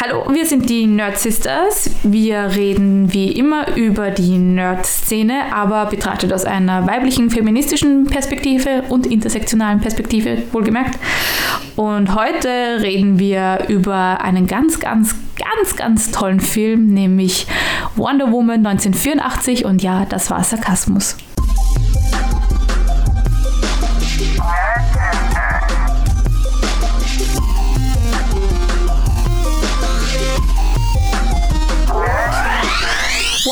Hallo, wir sind die Nerd Sisters. Wir reden wie immer über die Nerd-Szene, aber betrachtet aus einer weiblichen, feministischen Perspektive und intersektionalen Perspektive, wohlgemerkt. Und heute reden wir über einen ganz, ganz, ganz, ganz tollen Film, nämlich Wonder Woman 1984. Und ja, das war Sarkasmus.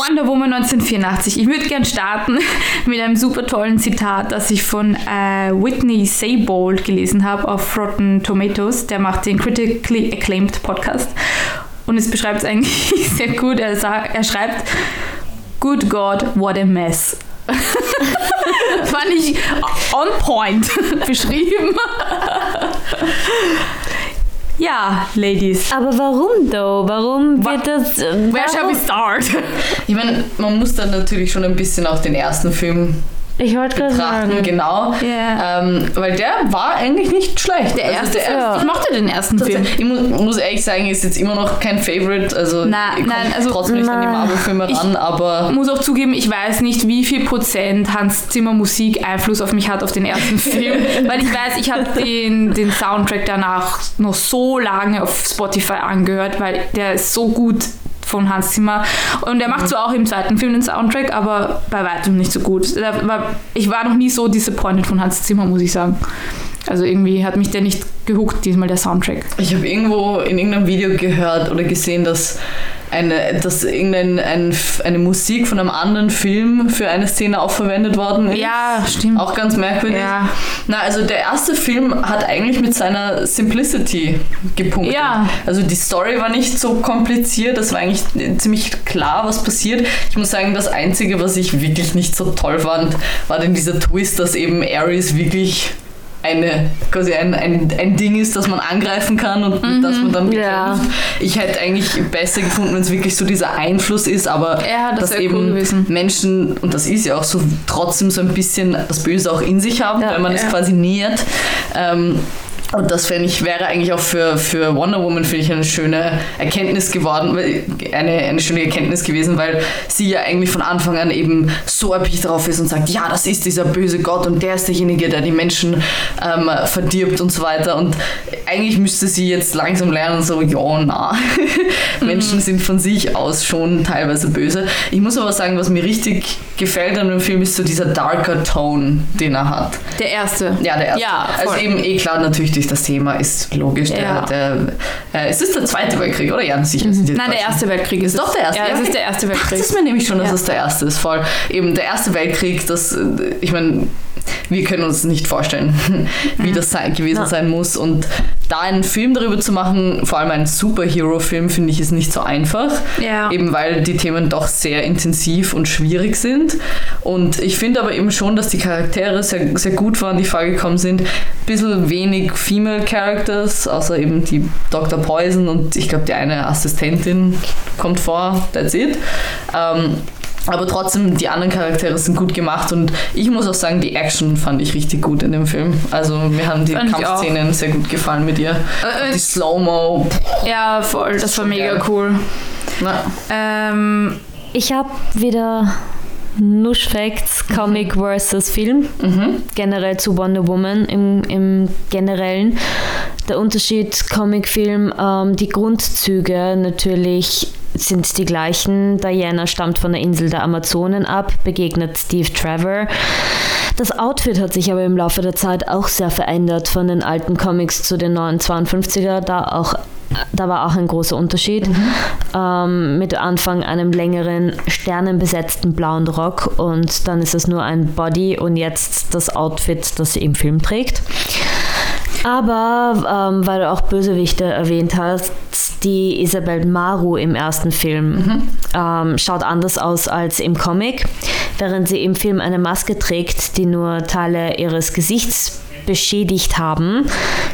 Wonder Woman 1984. Ich würde gern starten mit einem super tollen Zitat, das ich von äh, Whitney Seybold gelesen habe auf Rotten Tomatoes. Der macht den Critically Acclaimed Podcast. Und es beschreibt es eigentlich sehr gut. Er, er schreibt, Good God, what a mess. Fand ich on point beschrieben. Ja, Ladies. Aber warum though? Warum wird das. Where warum? shall we start? Ich meine, man muss dann natürlich schon ein bisschen auch den ersten Film Ich wollte gerade betrachten, sagen. genau. Ja. Ähm, weil der war eigentlich nicht schlecht. Der Also erste, der ja. ich mochte den ersten Film. Ich mu muss ehrlich sagen, ist jetzt immer noch kein Favorite. Also Na, ich komm nein, also- trotzdem nicht an die. Marvel-Filme Ich- ran, aber muss auch zugeben, ich weiß nicht, wie viel Prozent Hans Zimmer Musik Einfluss auf mich hat auf den ersten Film, weil ich weiß, ich habe den, den Soundtrack danach noch so lange auf Spotify angehört, weil der ist so gut von Hans Zimmer und er macht zwar auch im zweiten Film den Soundtrack, aber bei weitem nicht so gut. Ich war noch nie so disappointed von Hans Zimmer, muss ich sagen. Also irgendwie hat mich der nicht gehuckt, diesmal der Soundtrack. ich habe irgendwo in irgendeinem Video gehört oder gesehen, dass eine, dass irgendein, ein, eine Musik von einem anderen Film für eine Szene auch verwendet worden ist. Ja, stimmt. Auch ganz merkwürdig. Ja. Na, also der erste Film hat eigentlich mit seiner Simplicity gepunktet. Ja. Also die Story war nicht so kompliziert, das war eigentlich ziemlich klar, was passiert. Ich muss sagen, das Einzige, was ich wirklich nicht so toll fand, war dann dieser Twist, dass eben Ares wirklich eine, quasi ein, ein, ein Ding ist, das man angreifen kann und Mhm. dass man dann Ja. bekämpft. Ich hätte eigentlich besser gefunden, wenn es wirklich so dieser Einfluss ist, aber Ja, das dass cool eben gewesen. Menschen, und das ist ja auch so, trotzdem so ein bisschen das Böse auch in sich haben, Ja. wenn man es Ja. quasi nähert. Ähm, und das fände ich, wäre eigentlich auch für, für Wonder Woman, finde ich, eine schöne Erkenntnis geworden, eine, eine schöne Erkenntnis gewesen, weil sie ja eigentlich von Anfang an eben so erpicht darauf ist und sagt, ja, das ist dieser böse Gott und der ist derjenige, der die Menschen ähm, verdirbt und so weiter. Und eigentlich müsste sie jetzt langsam lernen, so, ja, na, Menschen sind von sich aus schon teilweise böse. Ich muss aber sagen, was mir richtig gefällt an dem Film, ist so dieser darker Tone, den er hat. Der erste. Ja, der erste. Ja, also eben eh klar, natürlich durch das Thema ist logisch. Ja. Der, der, äh, es ist der Zweite Weltkrieg, oder? Ja, sicher. die Nein, der. Erste Weltkrieg ist doch der Erste? Ja, Ja, es ist der Erste Weltkrieg. das ist mir nämlich schon, dass Ja. es der Erste ist, voll. Eben der Erste Weltkrieg, das, äh, ich meine, wir können uns nicht vorstellen, wie das sein, gewesen Ja. sein muss. Und da einen Film darüber zu machen, vor allem einen Superhero-Film, finde ich, ist nicht so einfach. Ja. Eben weil die Themen doch sehr intensiv und schwierig sind. Und ich finde aber eben schon, dass die Charaktere sehr, sehr gut waren, die vorgekommen sind. Ein bisschen wenig Female Characters, außer eben die Dr. Poison und ich glaube die eine Assistentin kommt vor, that's it. Ähm, aber trotzdem, die anderen Charaktere sind gut gemacht und ich muss auch sagen, die Action fand ich richtig gut in dem Film. Also mir haben die Fand. Kampfszenen sehr gut gefallen mit ihr. Äh, äh, Die Slow-Mo. Ja, voll. Das war mega geil. cool. Ähm, Ich habe wieder Nush Facts, Comic versus Film, mhm. generell zu Wonder Woman im, im Generellen. Der Unterschied Comic-Film, ähm, die Grundzüge natürlich sind die gleichen. Diana stammt von der Insel der Amazonen ab, begegnet Steve Trevor. Das Outfit hat sich aber im Laufe der Zeit auch sehr verändert von den alten Comics zu den neuen 52er, da auch da war auch ein großer Unterschied. Ähm, mit Anfang einem längeren sternenbesetzten blauen Rock und dann ist es nur ein Body und jetzt das Outfit, das sie im Film trägt. Aber ähm, weil du auch Bösewichte erwähnt hast, die Isabel Maru im ersten Film ähm, schaut anders aus als im Comic, während sie im Film eine Maske trägt, die nur Teile ihres Gesichts beschädigt haben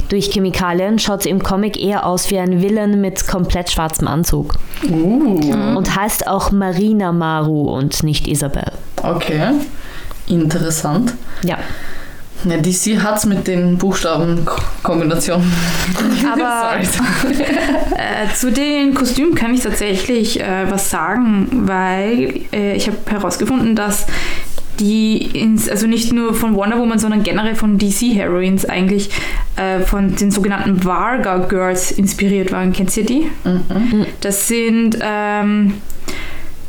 durch Chemikalien, schaut sie im Comic eher aus wie ein Villain mit komplett schwarzem Anzug. Uh, Und heißt auch Marina Maru und nicht Isabel. okay. Interessant. Ja. Ja, DC hat es mit den Buchstabenkombinationen. Aber äh, zu den Kostümen kann ich tatsächlich äh, was sagen, weil äh, ich habe herausgefunden, dass die ins, also nicht nur von Wonder Woman, sondern generell von DC Heroines eigentlich äh, von den sogenannten Varga Girls inspiriert waren. Kennt ihr die? Mhm. Das sind ähm,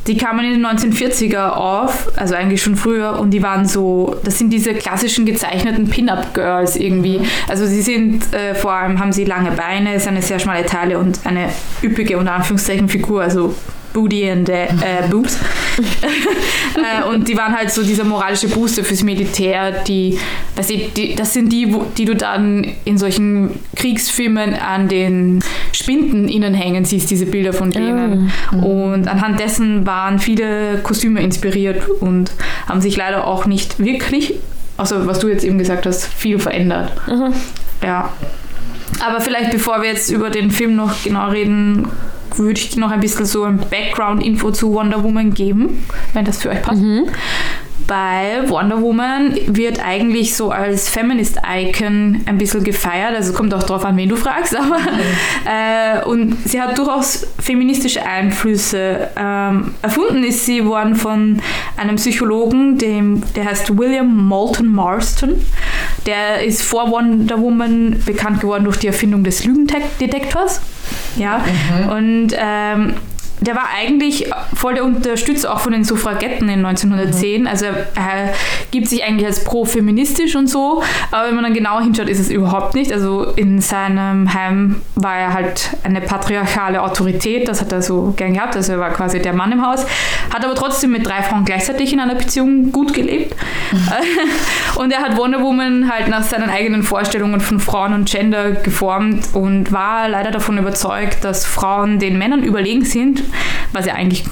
die kamen in den 1940er auf, also eigentlich schon früher, und die waren so, das sind diese klassischen gezeichneten Pin-Up-Girls irgendwie. Also sie sind, äh, vor allem haben sie lange Beine, ist eine sehr schmale Taille und eine üppige, unter Anführungszeichen, Figur, also Booty and äh, Boobs. äh, und die waren halt so dieser moralische Booster fürs Militär, die, also die das sind die, wo, die du dann in solchen Kriegsfilmen an den Spinden innen hängen siehst, diese Bilder von denen. Oh. Und anhand dessen waren viele Kostüme inspiriert und haben sich leider auch nicht wirklich, außer was du jetzt eben gesagt hast, viel verändert. Mhm. Ja. Aber vielleicht bevor wir jetzt über den Film noch genau reden, würde ich noch ein bisschen so ein Background-Info zu Wonder Woman geben, wenn das für euch passt. Mhm. Bei Wonder Woman wird eigentlich so als Feminist-Icon ein bisschen gefeiert. Also kommt auch darauf an, wen du fragst. Aber, äh, und sie hat durchaus feministische Einflüsse. Ähm, erfunden ist sie worden von einem Psychologen, dem, der heißt William Moulton Marston. Der ist vor Wonder Woman bekannt geworden durch die Erfindung des Lügendetektors. Ja. Mhm. Und ähm, der war eigentlich voll der Unterstützer auch von den Suffragetten in 1910. Mhm. Also er gibt sich eigentlich als pro-feministisch und so, aber wenn man dann genau hinschaut, ist es überhaupt nicht. Also in seinem Heim war er halt eine patriarchale Autorität, das hat er so gern gehabt, also er war quasi der Mann im Haus, hat aber trotzdem mit drei Frauen gleichzeitig in einer Beziehung gut gelebt. Mhm. Und er hat Wonder Woman halt nach seinen eigenen Vorstellungen von Frauen und Gender geformt und war leider davon überzeugt, dass Frauen den Männern überlegen sind was ja eigentlich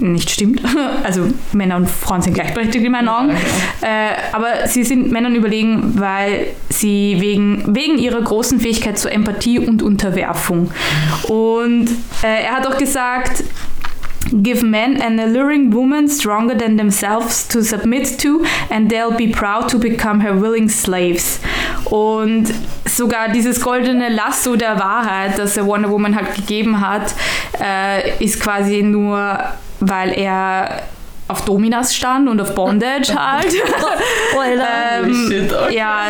nicht stimmt. Also Männer und Frauen sind gleichberechtigt in meinen Augen. Äh, aber sie sind Männern überlegen, weil sie wegen, wegen ihrer großen Fähigkeit zur Empathie und Unterwerfung. Und äh, er hat auch gesagt, Give men an alluring woman stronger than themselves to submit to, and they'll be proud to become her willing slaves. Und sogar dieses goldene Lasso der Wahrheit, das er Wonder Woman halt gegeben hat, äh, ist quasi nur, weil er auf Dominas stand und auf Bondage halt. ähm, Shit, okay. Ja,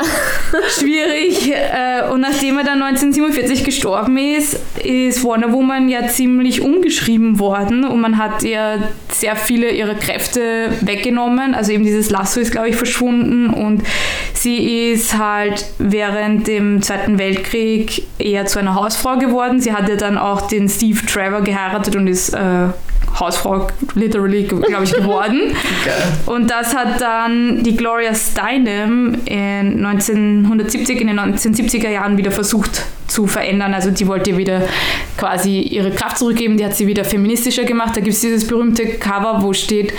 schwierig. Äh, und nachdem er dann 1947 gestorben ist, ist Wonder Woman ja ziemlich umgeschrieben worden und man hat ihr sehr viele ihrer Kräfte weggenommen. Also eben dieses Lasso ist, glaube ich, verschwunden und sie ist halt während dem Zweiten Weltkrieg eher zu einer Hausfrau geworden. Sie hat ja dann auch den Steve Trevor geheiratet und ist äh, Hausfrau literally, glaube ich, geworden. Und das hat dann die Gloria Steinem in 1970, in den 1970er Jahren wieder versucht zu verändern. Also die wollte wieder quasi ihre Kraft zurückgeben, die hat sie wieder feministischer gemacht. Da gibt es dieses berühmte Cover, wo steht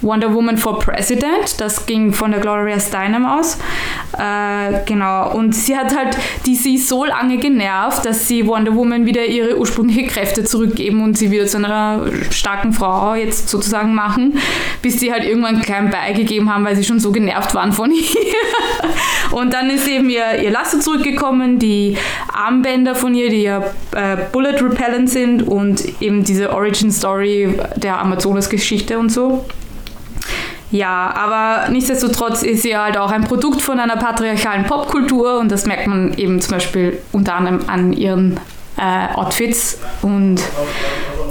Wonder Woman for President. Das ging von der Gloria Steinem aus. Äh, genau. Und sie hat halt DC so lange genervt, dass sie Wonder Woman wieder ihre ursprünglichen Kräfte zurückgeben und sie wieder zu einer starken Frau jetzt sozusagen machen, bis sie halt irgendwann kleinen beigegeben haben, weil sie schon so genervt waren von ihr. und dann ist eben ihr, ihr Lasso zurückgekommen, die Arme Armbänder von ihr, die ja äh, Bullet Repellent sind und eben diese Origin Story der Amazonas-Geschichte und so. Ja, aber nichtsdestotrotz ist sie halt auch ein Produkt von einer patriarchalen Popkultur und das merkt man eben zum Beispiel unter anderem an ihren äh, Outfits und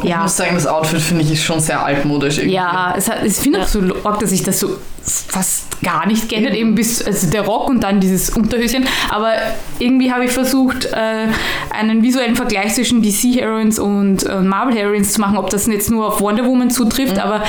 ja. Ich muss sagen, das Outfit finde ich ist schon sehr altmodisch irgendwie. Ja, es, hat, es finde ich so arg, dass sich das so fast gar nicht geändert, eben bis also der Rock und dann dieses Unterhöschen. Aber irgendwie habe ich versucht, äh, einen visuellen Vergleich zwischen DC Heroines und äh, Marvel Heroines zu machen, ob das jetzt nur auf Wonder Woman zutrifft, mhm. aber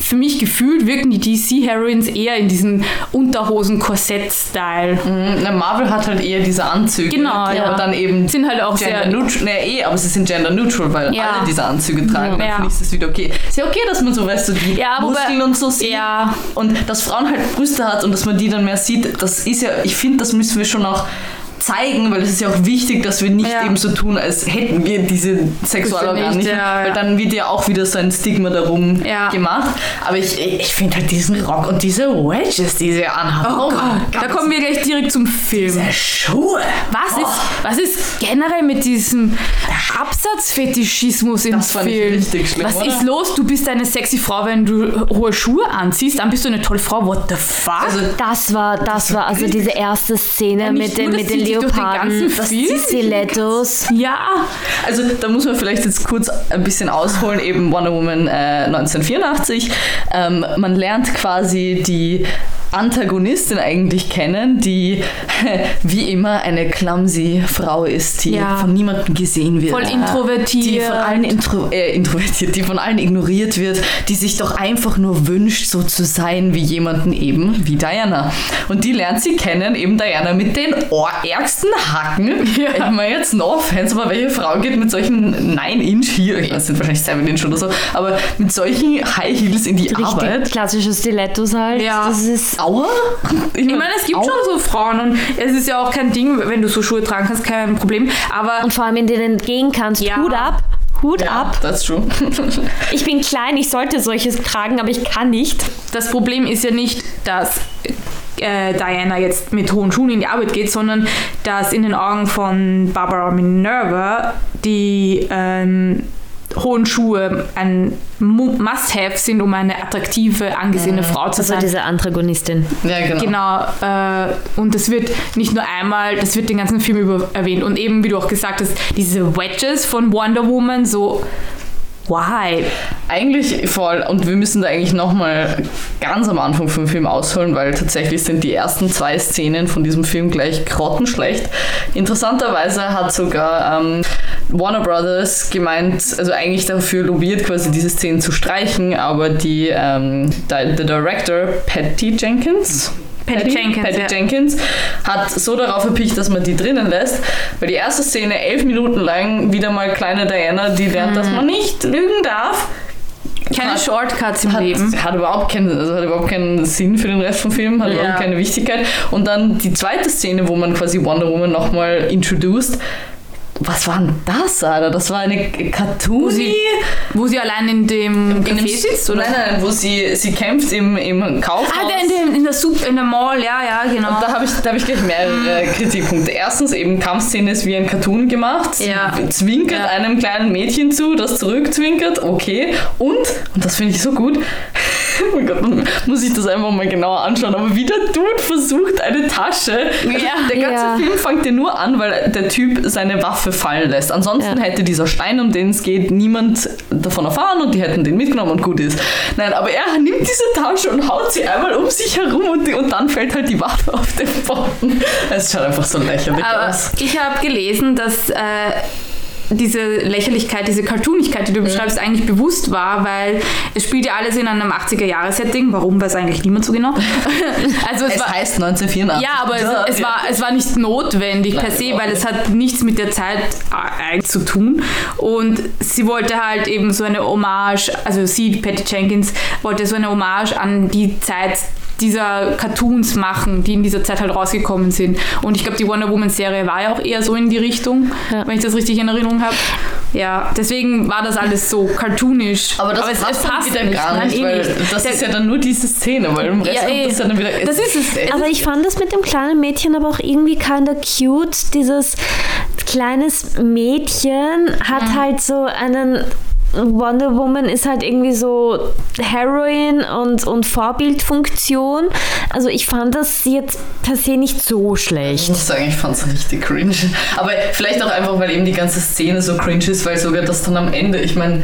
für mich gefühlt wirken die DC-Heroines eher in diesen Unterhosen-Korsett-Style. Mhm, Marvel hat halt eher diese Anzüge. Genau, ja. Aber dann eben sind halt auch gender sehr... Neutral, nee, eh, aber sie sind gender-neutral, weil ja. alle diese Anzüge tragen. Ja. Dann finde ich das wieder okay. Ist ja okay, dass man so, weißt du, die ja, Muskeln und so sieht. Ja. Und dass Frauen halt Brüste hat und dass man die dann mehr sieht, das ist ja, ich finde, das müssen wir schon auch zeigen, weil es ist ja auch wichtig, dass wir nicht Ja. eben so tun, als hätten wir diese Sexualorgane nicht, nicht, ja, weil dann wird ja auch wieder so ein Stigma darum Ja. gemacht. Aber ich, ich finde halt diesen Rock und diese Wedges, die sie anhaben. Oh, Gott, da kommen wir gleich direkt zum Film. Diese Schuhe. Was ist, was ist generell mit diesem Absatzfetischismus im Das fand ich Film? richtig schlimm, was oder? ist los? Du bist eine sexy Frau, wenn du hohe Schuhe anziehst, dann bist du eine tolle Frau. What the fuck? Also, Das war, das war also diese erste Szene mit den, mit das den Leoparden, ganzen das Stilettos. ja, Also da muss man vielleicht jetzt kurz ein bisschen ausholen, eben Wonder Woman äh, 1984. Ähm, man lernt quasi die Antagonistin eigentlich kennen, die wie immer eine clumsy Frau ist, die Ja. von niemandem gesehen wird. voll introvertiert. Die von allen intro, äh, introvertiert, die von allen ignoriert wird, die sich doch einfach nur wünscht, so zu sein wie jemanden eben wie Diana. Und die lernt sie kennen, eben Diana mit den ärgsten Hacken. Ja. Ich meine jetzt no offense, aber welche Frau geht mit solchen 9-Inch Heels, ich weiß, das sind wahrscheinlich 7-Inch oder so, aber mit solchen High Heels in die Richtig Arbeit? klassische Stilettos halt. Ja. Das ist Aua? Ich meine, es gibt schon so Frauen und es ist ja auch kein Ding, wenn du so Schuhe tragen kannst, kein Problem. Aber und vor allem in denen gehen kannst. Ja. Hut ab. Hut Ja, ab. that's true. Ich bin klein, ich sollte solches tragen, aber ich kann nicht. das Problem ist ja nicht, dass äh, Diana jetzt mit hohen Schuhen in die Arbeit geht, sondern dass in den Augen von Barbara Minerva die ähm, hohen Schuhe ein Mu- Must-Have sind, um eine attraktive, angesehene Frau zu Also sein. diese Antagonistin. Ja, genau. Genau, äh, und das wird nicht nur einmal, das wird den ganzen Film über erwähnt. Und eben, wie du auch gesagt hast, diese Wedges von Wonder Woman, so, why? Eigentlich voll, und wir müssen da eigentlich nochmal ganz am Anfang vom Film ausholen, weil tatsächlich sind die ersten zwei Szenen von diesem Film gleich grottenschlecht. Interessanterweise hat sogar ähm, Warner Brothers gemeint, also eigentlich dafür lobbyiert, quasi diese Szenen zu streichen, aber die, ähm, der, der Director Patty Jenkins. Patty Jenkins, Patty ja. Jenkins hat so darauf erpicht, dass man die drinnen lässt, weil die erste Szene elf Minuten lang wieder mal kleine Diana, die lernt, dass man nicht lügen darf. Keine Hat- Shortcuts im hat, Leben. hat überhaupt keinen, also hat überhaupt keinen Sinn für den Rest vom Film, hat Ja. überhaupt keine Wichtigkeit. Und dann die zweite Szene, wo man quasi Wonder Woman nochmal introduced. Was war denn das, Alter? Das war eine Cartoon. sie Wo sie allein in dem in Café sitzt, oder? Nein, nein, wo sie, sie kämpft im, im Kaufhaus. Ah, der in, dem, in der Soup, in der Mall, ja, ja, genau. Da habe ich, da hab ich gleich mehrere Kritikpunkte. Erstens, eben Kampfszene ist wie ein Cartoon gemacht. Ja. Zwinkert Ja. einem kleinen Mädchen zu, das zurückzwinkert, okay. Und, und das finde ich so gut, oh mein Gott, dann muss ich das einfach mal genauer anschauen, aber wie der Dude versucht, eine Tasche. Also Ja. der ganze Ja. Film fängt ja nur an, weil der Typ seine Waffe fallen lässt. Ansonsten Ja. hätte dieser Stein, um den es geht, niemand davon erfahren und die hätten den mitgenommen und gut ist. Nein, aber er nimmt diese Tasche und haut sie einmal um sich herum und, und dann fällt halt die Waffe auf den Boden. Es schaut einfach so lächerlich Aber aus. ich habe gelesen, dass äh, diese Lächerlichkeit, diese Cartoonigkeit, die du beschreibst, eigentlich bewusst war, weil es spielt ja alles in einem 80er-Jahre-Setting. Warum, weiß eigentlich niemand so genau. also es, Es war, heißt 1984. ja, aber es, es, war, es war nicht notwendig per Nein, se, überhaupt weil es hat nichts mit der Zeit äh, zu tun. Und sie wollte halt eben so eine Hommage, also sie, Patty Jenkins, wollte so eine Hommage an die Zeit dieser Cartoons machen, die in dieser Zeit halt rausgekommen sind. Und ich glaube, die Wonder Woman Serie war ja auch eher so in die Richtung, Ja. wenn ich das richtig in Erinnerung habe. Ja, deswegen war das alles so cartoonisch. aber das es, passt es passt wieder nicht. gar Nein, nicht, eh weil nicht. das Der- ist ja dann nur diese Szene, weil im Rest Ja, kommt eh. das ja dann wieder... Das ist es. Aber ich fand das mit dem kleinen Mädchen aber auch irgendwie kinda cute. Dieses kleines Mädchen hat halt so einen. Wonder Woman ist halt irgendwie so Heroin und, und Vorbildfunktion. Also ich fand das jetzt per se nicht so Ich schlecht. muss sagen, ich fand es richtig cringe. Aber vielleicht auch einfach, weil eben die ganze Szene so cringe ist, weil sogar das dann am Ende, ich meine,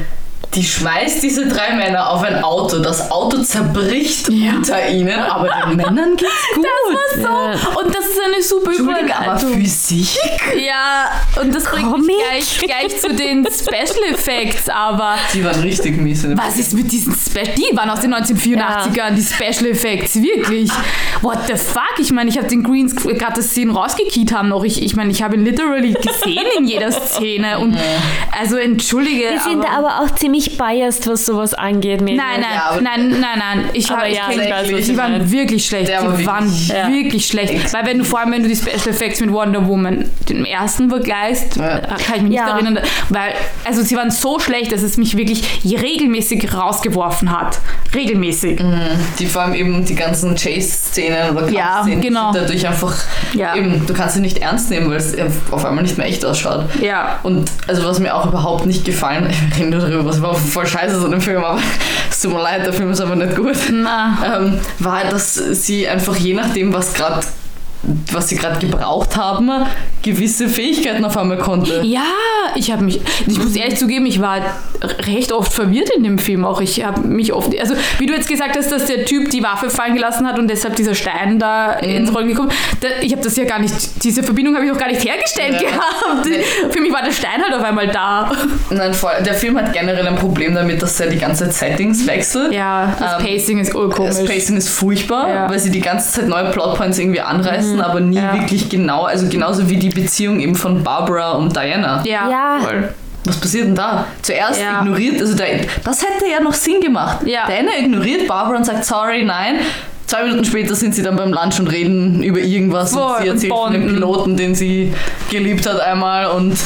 die schmeißt diese drei Männer auf ein Auto, das Auto zerbricht unter ihnen, aber den Männern geht's gut. Das war so. Und das ist eine super Entschuldigung, aber. Physik? Ja, und das bringt mich Comic? gleich, gleich zu den Special Effects, aber Die waren richtig mies. dem was ist mit diesen Special... Die waren aus den 1984ern, die Special Effects, wirklich. What the fuck? Ich meine, ich habe den Greens gerade das Szenen rausgekiet haben noch. Ich, ich meine, ich habe ihn literally gesehen in jeder Szene und also entschuldige, Die sind aber, aber auch ziemlich nicht biased, was sowas angeht. Nein, nein, Ja, nein, nein, nein. Ich Aber habe ja, ich weiß, was die waren meinst. wirklich schlecht. Der Die war waren wirklich- Ja. wirklich schlecht. Weil wenn du vor allem, wenn du die Special Effects mit Wonder Woman, dem ersten vergleichst, Ja. äh, kann ich mich nicht erinnern, weil, also sie waren so schlecht, dass es mich wirklich regelmäßig rausgeworfen hat. Regelmäßig. Die vor allem eben die ganzen Chase-Szenen oder Ja, Kampfszenen die genau. sind dadurch einfach Ja. eben, du kannst sie nicht ernst nehmen, weil es auf einmal nicht mehr echt ausschaut. Ja. Und also was mir auch überhaupt nicht gefallen, ich rede nur darüber, was war voll scheiße so in dem Film, aber es tut mir leid, der Film ist aber nicht gut, ähm, war halt, dass sie einfach je nachdem, was gerade was sie gerade gebraucht haben, gewisse Fähigkeiten auf einmal konnte. Ja, ich habe mich, ich muss ehrlich zugeben, ich war recht oft verwirrt in dem Film auch. Ich habe mich oft, also wie du jetzt gesagt hast, dass der Typ die Waffe fallen gelassen hat und deshalb dieser Stein da Mhm. ins Rollen gekommen, da, ich habe das ja gar nicht, diese Verbindung habe ich noch gar nicht hergestellt Ja. gehabt. Für mich war der Stein halt auf einmal da. Nein, voll, der Film hat generell ein Problem damit, dass er die ganze Zeit Settings wechselt. Ja, das Ähm, Pacing ist urkomisch. Das Pacing ist furchtbar, Ja. weil sie die ganze Zeit neue Plotpoints irgendwie anreißen, aber nie Ja. wirklich genau, also genauso wie die Beziehung eben von Barbara und Diana. ja, Ja. voll. Was passiert denn da? Zuerst Ja. ignoriert, also da, das hätte ja noch Sinn gemacht. Ja. Diana ignoriert Barbara und sagt sorry, nein. Zwei Minuten später sind sie dann beim Lunch und reden über irgendwas Voll, und sie und erzählt von dem. Piloten, den sie geliebt hat einmal und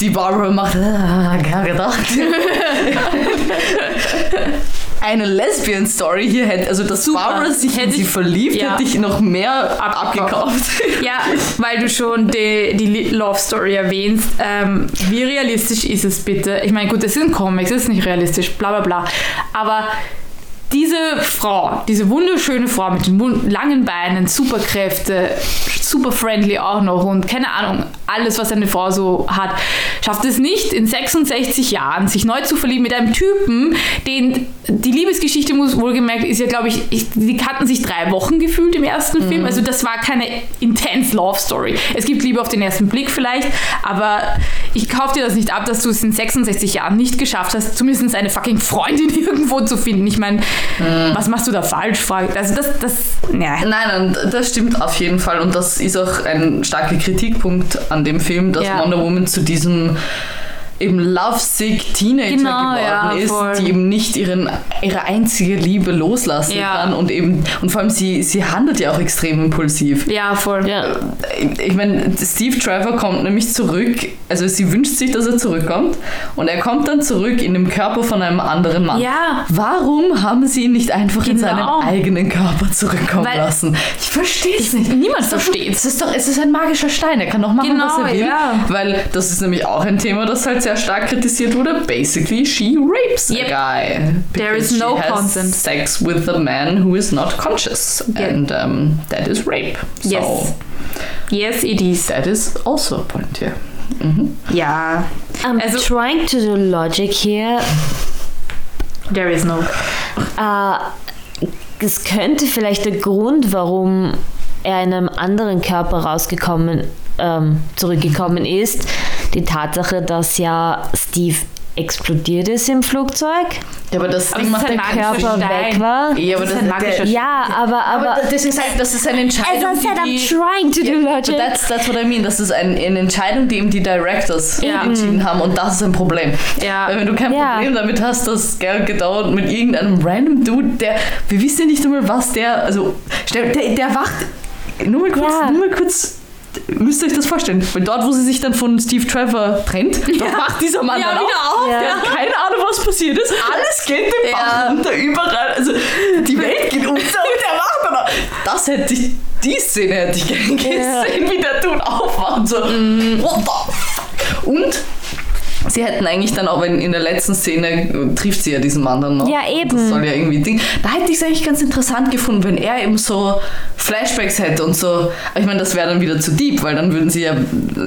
die Barbara macht, ah, gar gedacht. Eine Lesbian-Story hier hätte, also dass Super. Barbara sich in Hätte sie ich- verliebt, ja. hätte ich noch mehr Abgekauft. abgekauft. Ja, weil du schon die, die Love Story erwähnst. Ähm, wie realistisch ist es bitte? Ich meine, gut, es sind Comics, es ist nicht realistisch, bla bla bla. Aber diese Frau, diese wunderschöne Frau mit den langen Beinen, Superkräfte, super friendly auch noch und keine Ahnung, alles, was eine Frau so hat, schafft es nicht in 66 Jahren, sich neu zu verlieben mit einem Typen, den die Liebesgeschichte muss wohlgemerkt ist ja, glaube ich, ich, die hatten sich drei Wochen gefühlt im ersten Film. Also das war keine intense Love Story. Es gibt Liebe auf den ersten Blick vielleicht, aber ich kaufe dir das nicht ab, dass du es in 66 Jahren nicht geschafft hast, zumindest eine fucking Freundin irgendwo zu finden. Ich meine, was machst du da falsch? Also das, das, ja. Nein, nein, das stimmt auf jeden Fall und das ist auch ein starker Kritikpunkt an dem Film, dass Ja. Wonder Woman zu diesem eben lovesick Teenager Genau, geworden ja, ist, voll. die eben nicht ihren, ihre einzige Liebe loslassen Ja. kann und eben und vor allem sie, sie handelt ja auch extrem impulsiv. Ja, voll. Ja. Ich meine, Steve Trevor kommt nämlich zurück, also sie wünscht sich, dass er zurückkommt und er kommt dann zurück in dem Körper von einem anderen Mann. Ja. Warum haben sie ihn nicht einfach in Genau. seinen eigenen Körper zurückkommen Weil- lassen? Ich verstehe es nicht. Niemand versteht Es ist doch, es ist ein magischer Stein. Er kann doch machen, Genau, was er will. ja. Weil das ist nämlich auch ein Thema, das halt sehr stark kritisiert wurde. Basically, she rapes Yep. a guy. There is because no she has consent. Sex with a man who is not conscious, Yeah. and um, that is rape. So Yes. Yes, it is. that is also a point here. Mhm. Ja. I'm Also- trying to do logic here. There is no. Äh, es könnte vielleicht der Grund, warum er in einem anderen Körper rausgekommen, ähm, zurückgekommen ist, die Tatsache, dass ja Steve explodiert ist im Flugzeug, Ja, aber das Aber Ding macht der Körper Stein. weg war. Ja, aber Das ist ein magischer der, Ja, aber, aber, aber das ist halt, das ist eine Entscheidung, as I said, die, I'm die trying to do logic. that's, that's what I mean. Das ist ein, eine Entscheidung, die eben die Directors Ja. entschieden haben und das ist ein Problem. Ja. Weil wenn du kein Ja. Problem damit hast, dass Gal Gadot mit irgendeinem random Dude, der, wir wissen ja nicht einmal, was der, also, der, der wacht, nur mal kurz, Ja. nur mal kurz, müsst ihr euch das vorstellen, weil dort, wo sie sich dann von Steve Trevor trennt, dort wacht dieser Mann Ja, dann wieder auf, auf, der ja. hat keine Ahnung, was passiert ist, alles geht den Bach Ja. runter, überall, also die Welt geht unter und der wacht dann auf. Das hätte ich, die Szene hätte ich gerne Ja. gesehen, wie der Dude aufwacht, so, what the fuck? Und Sie hätten eigentlich dann auch, wenn in der letzten Szene trifft sie ja diesen Mann dann noch. Ja, eben. Das soll ja irgendwie Ding. Da hätte ich es eigentlich ganz interessant gefunden, wenn er eben so Flashbacks hätte und so. Ich meine, das wäre dann wieder zu deep, weil dann würden sie ja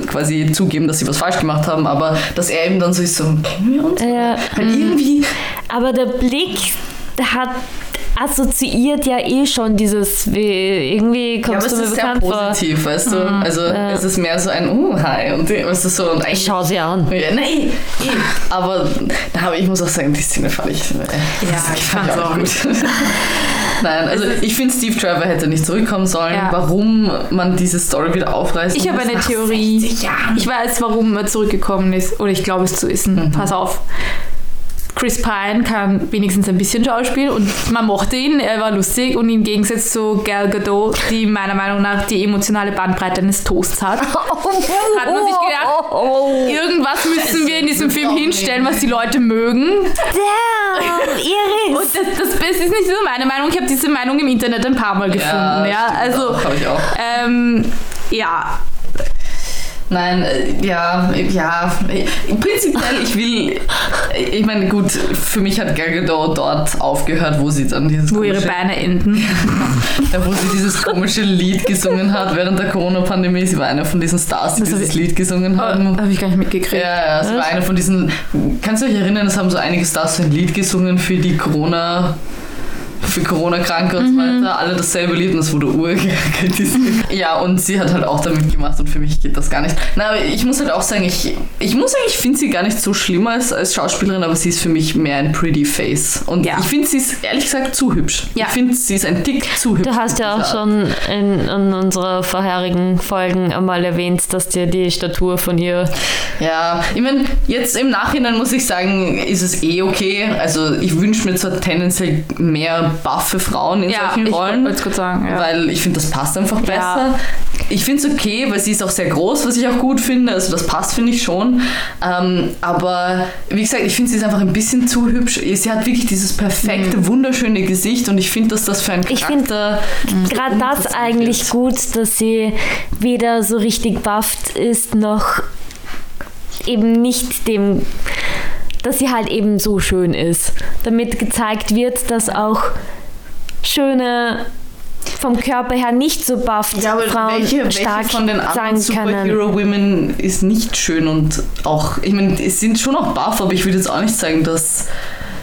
quasi zugeben, dass sie was falsch gemacht haben. Aber dass er eben dann so ist, so, kennen wir uns? Ja. Weil irgendwie, Aber der Blick der hat assoziiert ja eh schon dieses, wie, irgendwie ja, aber kommst es du mir ist sehr bekannt vor. positiv, weißt du? Also Ja. es ist mehr so ein, oh, hi. Und weißt du, so, und Ich eigentlich schau sie an. Ja, nein, eh. aber, aber ich muss auch sagen, die Szene fand ich, äh, das ich fand ich auch gut. Nein, also ich finde, Steve Trevor hätte nicht zurückkommen sollen. Ja. Warum man diese Story wieder aufreißt. Ich habe eine Theorie. 60 Jahren. Ich weiß, warum er zurückgekommen ist. Oder ich glaube es zu wissen. Pass auf. Chris Pine kann wenigstens ein bisschen Schauspiel und man mochte ihn, er war lustig und im Gegensatz zu Gal Gadot, die meiner Meinung nach die emotionale Bandbreite eines Toasts hat, hat man sich gedacht, irgendwas müssen wir in diesem Film hinstellen, was die Leute mögen. Damn, Iris! Und das, das, das ist nicht nur meine Meinung, ich habe diese Meinung im Internet ein paar Mal gefunden. Ja, stimmt also auch, hab ich auch. ähm, ja, Nein, äh, ja, ja. äh, Prinzipiell, ich will. äh, Ich meine, gut, für mich hat Gal Gadot dort aufgehört, wo sie dann dieses wo ihre Beine enden. ja, wo sie dieses komische Lied gesungen hat während der Corona-Pandemie. Sie war einer von diesen Stars, die Das dieses ich- Lied gesungen haben. Habe ich gar nicht mitgekriegt. Ja, ja, sie war einer von diesen. Kannst du dich erinnern, es haben so einige Stars so ein Lied gesungen für die Corona. Für Corona-Kranke und so weiter, alle dasselbe Lied und das wurde urkritisiert. Ja, und sie hat halt auch damit gemacht und für mich geht das gar nicht. Na, aber ich muss halt auch sagen, ich, ich muss sagen, ich finde sie gar nicht so schlimm als, als Schauspielerin, aber sie ist für mich mehr ein pretty face. Und Ja. ich finde sie ist ehrlich gesagt zu hübsch. Ja. Ich finde sie ist ein Tick zu hübsch. Du hast ja auch schon in, in unserer vorherigen Folgen einmal erwähnt, dass dir die Statur von ihr. Ja, ich meine, jetzt im Nachhinein muss ich sagen, ist es eh okay. Also ich wünsche mir zwar tendenziell mehr buffe Frauen in Ja, solchen ich Rollen, wollte es kurz sagen. Ja. weil ich finde, das passt einfach besser. Ja. Ich finde es okay, weil sie ist auch sehr groß, was ich auch gut finde. Also das passt, finde ich schon. Ähm, aber wie gesagt, ich finde, sie ist einfach ein bisschen zu hübsch. Sie hat wirklich dieses perfekte, wunderschöne Gesicht und ich finde, dass das für einen Ich find Charakter... Gerade das eigentlich gut, dass sie weder so richtig bufft ist, noch eben nicht dem, dass sie halt eben so schön ist. Damit gezeigt wird, dass auch schöne vom Körper her nicht so bufft Ja, aber Frauen welche, welche stark von den anderen sein können. Superhero-Women ist nicht schön und auch, ich meine, es sind schon auch buff, aber ich würde jetzt auch nicht sagen, dass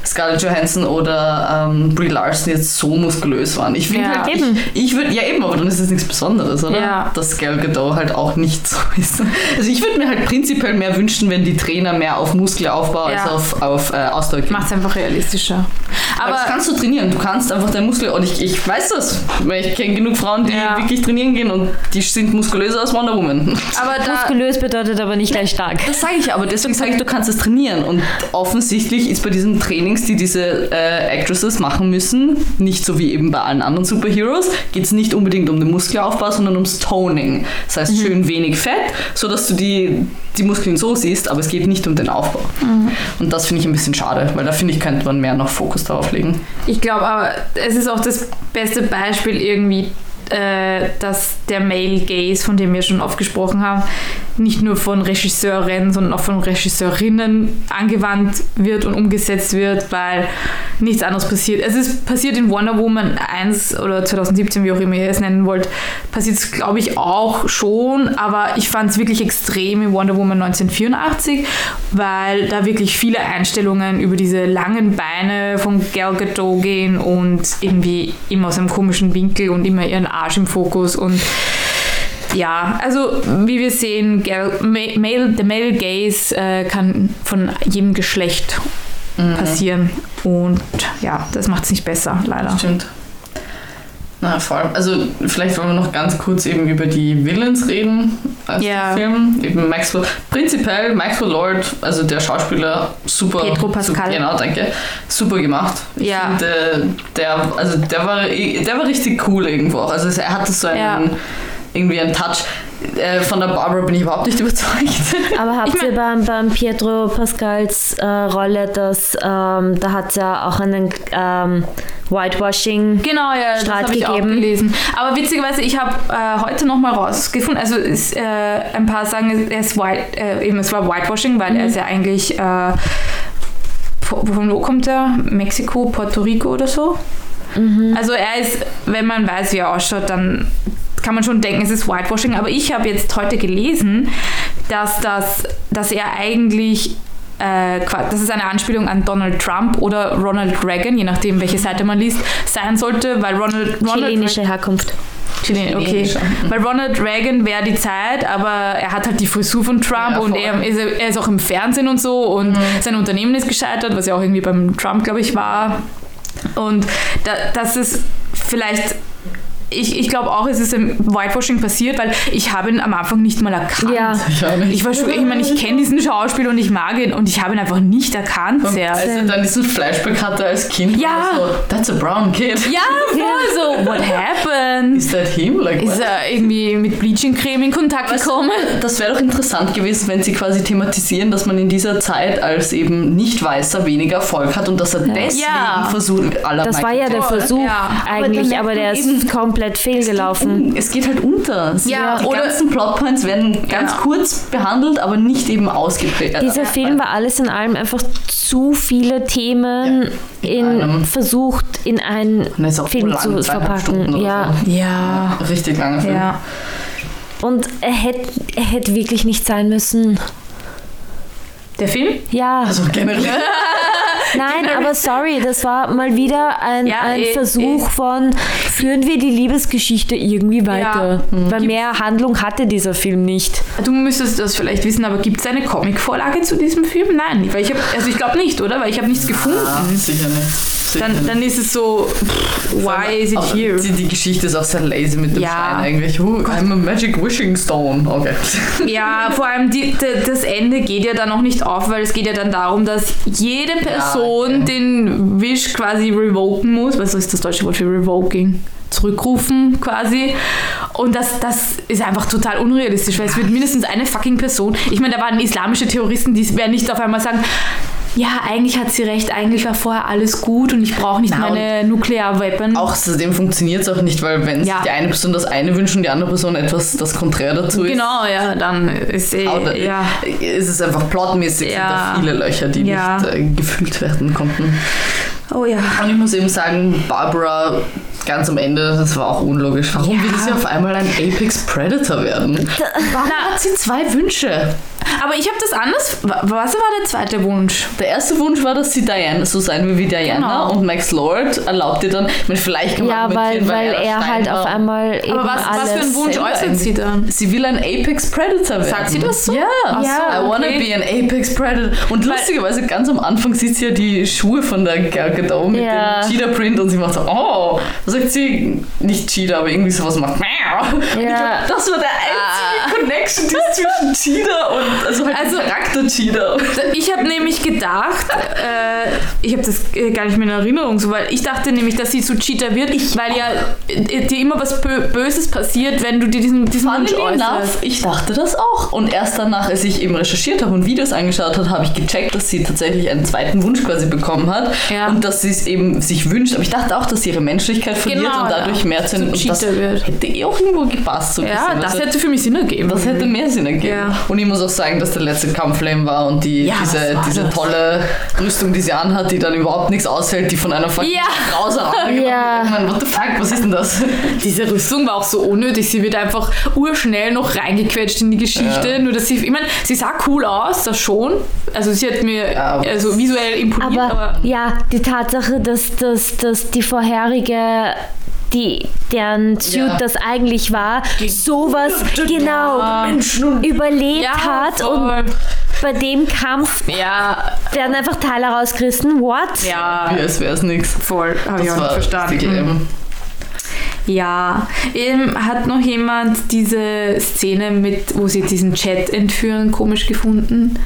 Scarlett Johansson oder ähm, Brie Larson jetzt so muskulös waren. Ich finde Ja. halt, Eben. ich, ich würde, ja eben, aber dann ist es nichts Besonderes, oder? Ja. Dass Gal Gadot halt auch nicht so ist. Also ich würde mir halt prinzipiell mehr wünschen, wenn die Trainer mehr auf Muskelaufbau Ja. als auf, auf äh, Ausdauer gehen. Macht es einfach realistischer. Aber das kannst du trainieren. Du kannst einfach deinen Muskel. Und ich, ich weiß das, weil ich kenne genug Frauen, die Ja. wirklich trainieren gehen und die sind muskulöser als Wonder Woman. aber da, Muskulös bedeutet aber nicht gleich stark. Das sage ich aber, deswegen sage ich, du kannst es trainieren. Und offensichtlich ist bei diesen Trainings, die diese äh, Actresses machen müssen, nicht so wie eben bei allen anderen Superheroes, geht es nicht unbedingt um den Muskelaufbau, sondern ums Toning. Das heißt, schön wenig Fett, sodass du die, die Muskeln so siehst, aber es geht nicht um den Aufbau. Und das finde ich ein bisschen schade, weil da finde ich, könnte man mehr noch Fokus darauf legen. ich glaube aber, es ist auch das beste Beispiel irgendwie, äh, dass der Male Gaze, von dem wir schon oft gesprochen haben, nicht nur von Regisseurinnen, sondern auch von Regisseurinnen angewandt wird und umgesetzt wird, weil nichts anderes passiert. Es ist passiert in Wonder Woman 1 oder 2017, wie auch immer ihr es nennen wollt, passiert es, glaube ich, auch schon, aber ich fand es wirklich extrem in Wonder Woman 1984, weil da wirklich viele Einstellungen über diese langen Beine von Gal Gadot gehen und irgendwie immer aus einem komischen Winkel und immer ihren Arsch im Fokus und ja, also wie wir sehen, Ma- Male, der Male Gaze äh, kann von jedem Geschlecht passieren und ja, das macht es nicht besser, leider. Stimmt. Na, vor allem, also vielleicht wollen wir noch ganz kurz eben über die Villains reden Ja. dem Film. Eben Maxwell. Prinzipiell Maxwell Lord, also der Schauspieler, super. Pedro Pascal. Super, genau, danke. Super gemacht. Ich Ja. finde, der, also der war, der war richtig cool irgendwo auch. Also er hatte so einen, Ja. Irgendwie einen Touch. Äh, von der Barbara bin ich überhaupt nicht überzeugt. Aber habt Ich ihr beim, beim Pietro Pascals äh, Rolle, dass ähm, da hat es ja auch einen ähm, Whitewashing. Genau, ja, das Streit habe ich auch gegeben. gelesen. Aber witzigerweise, ich habe äh, heute nochmal rausgefunden, also ist, äh, ein paar sagen, ist white, äh, eben, es war Whitewashing, weil er ist ja eigentlich, äh, von wo kommt er? Mexiko, Puerto Rico oder so? Also er ist, wenn man weiß, wie er ausschaut, dann kann man schon denken, es ist Whitewashing. Aber ich habe jetzt heute gelesen, dass, das, dass er eigentlich äh, dass es eine Anspielung an Donald Trump oder Ronald Reagan, je nachdem, welche Seite man liest, sein sollte, weil Ronald, Ronald Chilenische Herkunft. Chilen, okay. Chilenischer. Weil Ronald Reagan wäre die Zeit, aber er hat halt die Frisur von Trump Ja, und er ist, er ist auch im Fernsehen und so und sein Unternehmen ist gescheitert, was ja auch irgendwie beim Trump, glaube ich, war. Und da, das ist vielleicht ich, ich glaube auch, es ist ein Whitewashing passiert, weil ich habe ihn am Anfang nicht mal erkannt. Ja. Ich auch nicht. Ich war schon, ich meine, ich kenne diesen Schauspieler und ich mag ihn und ich habe ihn einfach nicht erkannt Und sehr. als er dann diesen Flashback hatte als Kind, Ja. war so, that's a brown kid. ja, voll so, what happened? Is that him? Like, Ist er irgendwie mit Bleaching-Creme in Kontakt Weißt gekommen? Das wäre doch interessant gewesen, wenn sie quasi thematisieren, dass man in dieser Zeit als eben Nicht-Weißer weniger Erfolg hat und dass er deswegen Ja. versucht, aller Das war ja der Versuch ja. eigentlich, aber, merkt der ist komplett fehlgelaufen. Es geht halt unter. Ja, die oder- ganzen Plotpoints werden ganz Ja. kurz behandelt, aber nicht eben ausgeprägt. Dieser Film war alles in allem einfach zu viele Themen Ja, in, einem. versucht in einen Film lang, zu verpacken. Ja. Ja. so. Richtig langer Film. Ja. Und er hätte er hätte wirklich nicht sein müssen. Der Film? Ja. Also generell. Nein, aber sorry, das war mal wieder ein, Ja, ein eh, Versuch von, führen wir die Liebesgeschichte irgendwie weiter. Mhm. Weil mehr Handlung hatte dieser Film nicht. Du müsstest das vielleicht wissen, aber gibt es eine Comic-Vorlage zu diesem Film? Nein, weil ich habe, also ich glaube nicht, oder? Weil ich habe nichts gefunden. Ah, sicher nicht. Dann, dann ist es so, pff, why is it here? Die, die Geschichte ist auch sehr lazy mit dem Ja. Schein eigentlich. Oh, I'm a magic wishing stone. Okay. Ja, vor allem die, das Ende geht ja dann noch nicht auf, weil es geht ja dann darum, dass jede Person okay. den Wish quasi revoken muss. Was ist das deutsche Wort für revoking? Zurückrufen quasi. Und das, das ist einfach total unrealistisch, weil es wird mindestens eine fucking Person. Ich meine, da waren islamische Terroristen, die werden nicht auf einmal sagen, ja, eigentlich hat sie recht, eigentlich war vorher alles gut und ich brauche nicht Na, meine Nuklearweapon. Auch außerdem funktioniert es auch nicht, weil wenn Ja. sich die eine Person das eine wünscht und die andere Person etwas das Konträr dazu ist, Genau, ja, dann ist eh, Oder ja. ist es einfach plotmäßig sind Ja. da viele Löcher, die Ja. nicht äh, gefüllt werden konnten. Oh ja. Und ich muss eben sagen, Barbara ganz am Ende, das war auch unlogisch. Warum Ja. will sie auf einmal ein Apex Predator werden? Warum Na, hat sie zwei Wünsche? Aber ich habe das anders. wa- Was war der zweite Wunsch? Der erste Wunsch war, dass sie Diana so sein will wie Diana Genau. und Max Lord erlaubt ihr dann, meine, vielleicht kann man Ja, weil, argumentieren, weil er er halt auf einmal eben Aber was, alles... was für einen Wunsch äußert sie dann? Sie will ein Apex Predator werden. Sagt sie das so? Ja. Ach so, I wanna okay. be an Apex Predator. Und lustigerweise ganz am Anfang sieht sie ja die Schuhe von der Gal Gadot mit Ja. dem Cheetah Print und sie macht so, oh, was sagt sie? Nicht Cheetah, aber irgendwie sowas macht. Und ich Ja. glaub, das war der einzige Connection, die es zwischen Cheetah und also halt Also- Charakter Cheetah. Ich habe nämlich gedacht, äh, ich habe das äh, gar nicht mehr in Erinnerung, so, weil ich dachte nämlich, dass sie zu Cheater wird, weil ja äh, dir immer was Bö Böses passiert, wenn du dir diesen, diesen Wunsch äußerst. ich dachte das auch. Und erst danach, als ich eben recherchiert habe und Videos angeschaut habe, habe ich gecheckt, dass sie tatsächlich einen zweiten Wunsch quasi bekommen hat. Ja. Und dass sie es eben sich wünscht. Aber ich dachte auch, dass sie ihre Menschlichkeit verliert Genau, und dadurch ja. mehr zu Zu und das Cheater wird. hätte eh auch irgendwo gepasst. So Ja, bisschen. das Also, hätte für mich Sinn ergeben. Das hätte mehr Sinn ergeben. Ja. Und ich muss auch sagen, dass der letzte Kampfflame war und die, Ja, diese, diese das? tolle Rüstung, die sie anhat, die dann überhaupt nichts aushält, die von einer fucking Ja. Frau auseinandergenommen Ja. wird. Ich meine, what the fuck, was ist denn das? Diese Rüstung war auch so unnötig. Sie wird einfach urschnell noch reingequetscht in die Geschichte. Ja. Nur dass sie, ich meine, sie sah cool aus, das schon. Also sie hat mir Ja, also visuell imponiert, Aber, aber, ja, die Tatsache, dass, dass, dass die vorherige, die, deren Suit Ja. das eigentlich war, sowas genau Menschen überlebt ja, hat und bei dem Kampf ja, werden einfach Teile rausgerissen. What? ja, Wie als wäre es nichts. voll, habe ich Das auch nicht war verstanden. richtig eben. Ja, ähm, hat noch jemand diese Szene mit, wo sie diesen Chat entführen, komisch gefunden?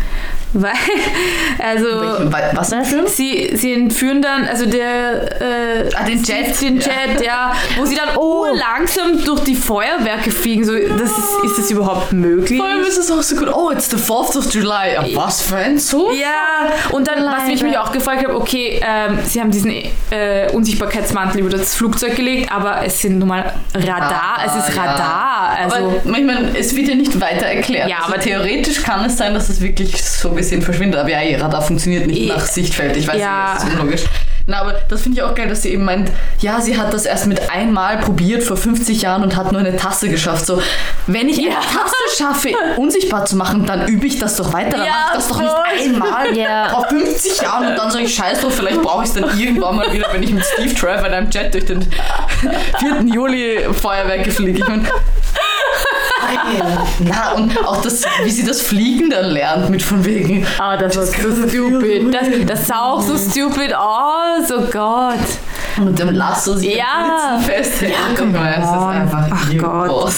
Weil, also, Welchen- wa- Was für ein Film? sie, sie entführen dann, also der, äh, Ah, den Jet. den Jet, ja, wo sie dann oh. langsam durch die Feuerwerke fliegen. So, das ist, ist das überhaupt möglich? Vor allem ist es auch so gut. Oh, it's the 4th of July. Ja, was für ein Zug? Ja, und dann, was ich Leider. mich auch gefragt habe, okay, ähm, sie haben diesen äh, Unsichtbarkeitsmantel über das Flugzeug gelegt, aber es sind nun mal Radar, es ist ja. Radar. Also, aber ich meine, es wird ja nicht weiter erklärt. Ja, also aber- theoretisch kann es sein, dass es wirklich so gesehen verschwindet. Aber ja, ihr Radar funktioniert nicht Eh, nach Sichtfeld. Ich weiß ja. nicht, das ist unlogisch. Na, aber das finde ich auch geil, dass sie eben meint, ja, sie hat das erst mit einmal probiert vor 50 Jahren und hat nur eine Tasse geschafft. So, wenn ich eine Ja. Tasse schaffe, unsichtbar zu machen, dann übe ich das doch weiter. Dann Ja, mache ich das doch nicht einmal Ja. vor 50 Jahren und dann sage ich, scheiß drauf, vielleicht brauche ich es dann irgendwann mal wieder, wenn ich mit Steve Trevor in einem Jet durch den 4. Juli Feuerwerke fliege. Ich mein, na, und auch das, wie sie das Fliegen dann lernt, mit von wegen. ah, das war so stupid. Das, das sah auch so stupid aus, oh Gott. Und dem Lasso sich Ja. festhält. Ja, Ich meine, es ist einfach Ach Gott.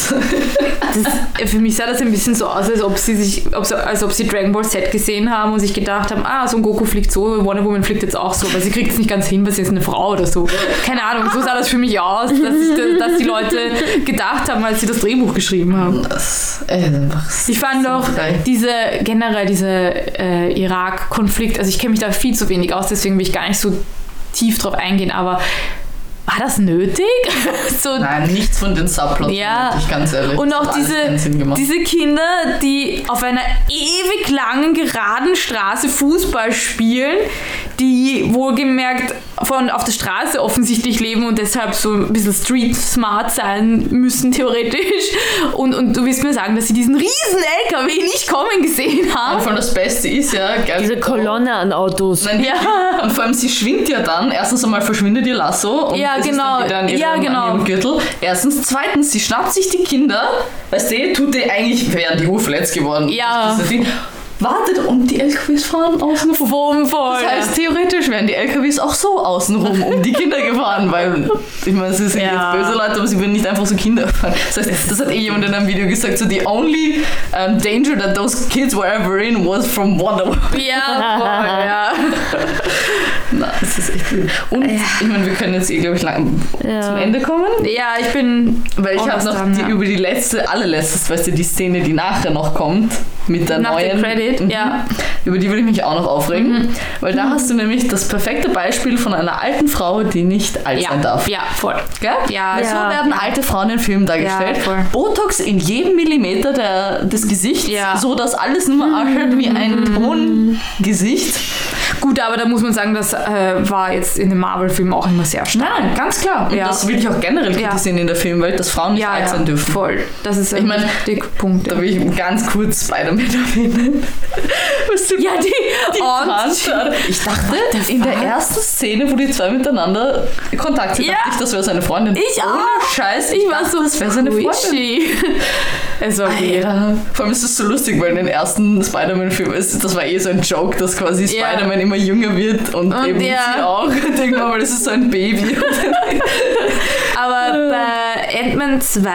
Das, für mich sah das ein bisschen so aus, als ob sie sich, ob sie, als ob sie Dragon Ball Z gesehen haben und sich gedacht haben, ah, so ein Goku fliegt so, Wonder Woman fliegt jetzt auch so, weil sie kriegt es nicht ganz hin, weil sie ist eine Frau oder so. Keine Ahnung, so sah das für mich aus, dass, ich, dass die Leute gedacht haben, als sie das Drehbuch geschrieben haben. Ist einfach Ich fand auch geil. diese generell diese äh, Irak-Konflikt, also ich kenne mich da viel zu wenig aus, deswegen will ich gar nicht so tief drauf eingehen, aber war das nötig? so, Nein, nichts von den Subplots, Ja. ich ganz ehrlich. und auch diese, diese Kinder, die auf einer ewig langen, geraden Straße Fußball spielen, die wohlgemerkt von auf der Straße offensichtlich leben und deshalb so ein bisschen street smart sein müssen, theoretisch. Und, und du willst mir sagen, dass sie diesen riesen LKW nicht kommen gesehen Und haben? vor allem das Beste ist ja, geil, Diese Kolonne an Autos. Nein, Ja. Und vor allem, sie schwingt ja dann. Erstens einmal verschwindet ihr Lasso. Und Ja, genau. Ist dann wieder an ihrem, Ja, genau. An ihrem Gürtel. Erstens. Zweitens, sie schnappt sich die Kinder. Weißt du, tut die eigentlich, wären die urverletzt geworden. Ja. Das ist das. Wartet und die LKWs fahren außen rum. voll. Das heißt, theoretisch wären die LKWs auch so außenrum um die Kinder gefahren, weil, ich meine, es sind Ja. jetzt böse Leute, aber sie würden nicht einfach so Kinder fahren. Das heißt, das hat eh jemand in einem Video gesagt, so the only um, danger that those kids were ever in was from Wonder Woman. ja, voll, ja. Na, das ist echt wild. Und ich meine, wir können jetzt eh, glaube ich, lang Ja. zum Ende kommen. Ja, ich bin. Weil ich habe noch dran, die, ja. über die letzte, allerletzte, weißt du, die Szene, die nachher noch kommt, mit der Nach neuen. Credit, Mhm. ja. Über die würde ich mich auch noch aufregen. Mhm. Weil da hast du nämlich das perfekte Beispiel von einer alten Frau, die nicht alt Ja, sein darf. ja, voll. Gell? Ja, so ja. werden alte Frauen in Filmen dargestellt. Ja. Botox in jedem Millimeter der, des Gesichts, Ja. so dass alles nur ausschaut wie ein Tongesicht. Gut, aber da muss man sagen, das äh, war jetzt in den Marvel-Filmen auch immer sehr stark. Nein, ganz klar. Und Ja. das will ich auch generell Ja. kritisieren in der Filmwelt, dass Frauen nicht Ja, alt ja, sein dürfen. voll. Das ist ein Ich mein, Punkt. Da will ich ganz kurz Spider-Man erwähnen. Was du Ja, die, die und. Ich dachte, in der ersten Szene, wo die zwei miteinander Kontakt sind, Ja. dachte ich, das wäre seine Freundin. Ich Ohne auch. Scheiß. ich war so das wäre seine Freundin. Es war. Ja. Vor allem ist es so lustig, weil in den ersten Spider-Man-Filmen, ist- das war eh so ein Joke, dass quasi Ja. Spider-Man immer jünger wird und, Und eben ja. sie auch. Und irgendwann mal, das ist so ein Baby. Aber bei Ant-Man 2,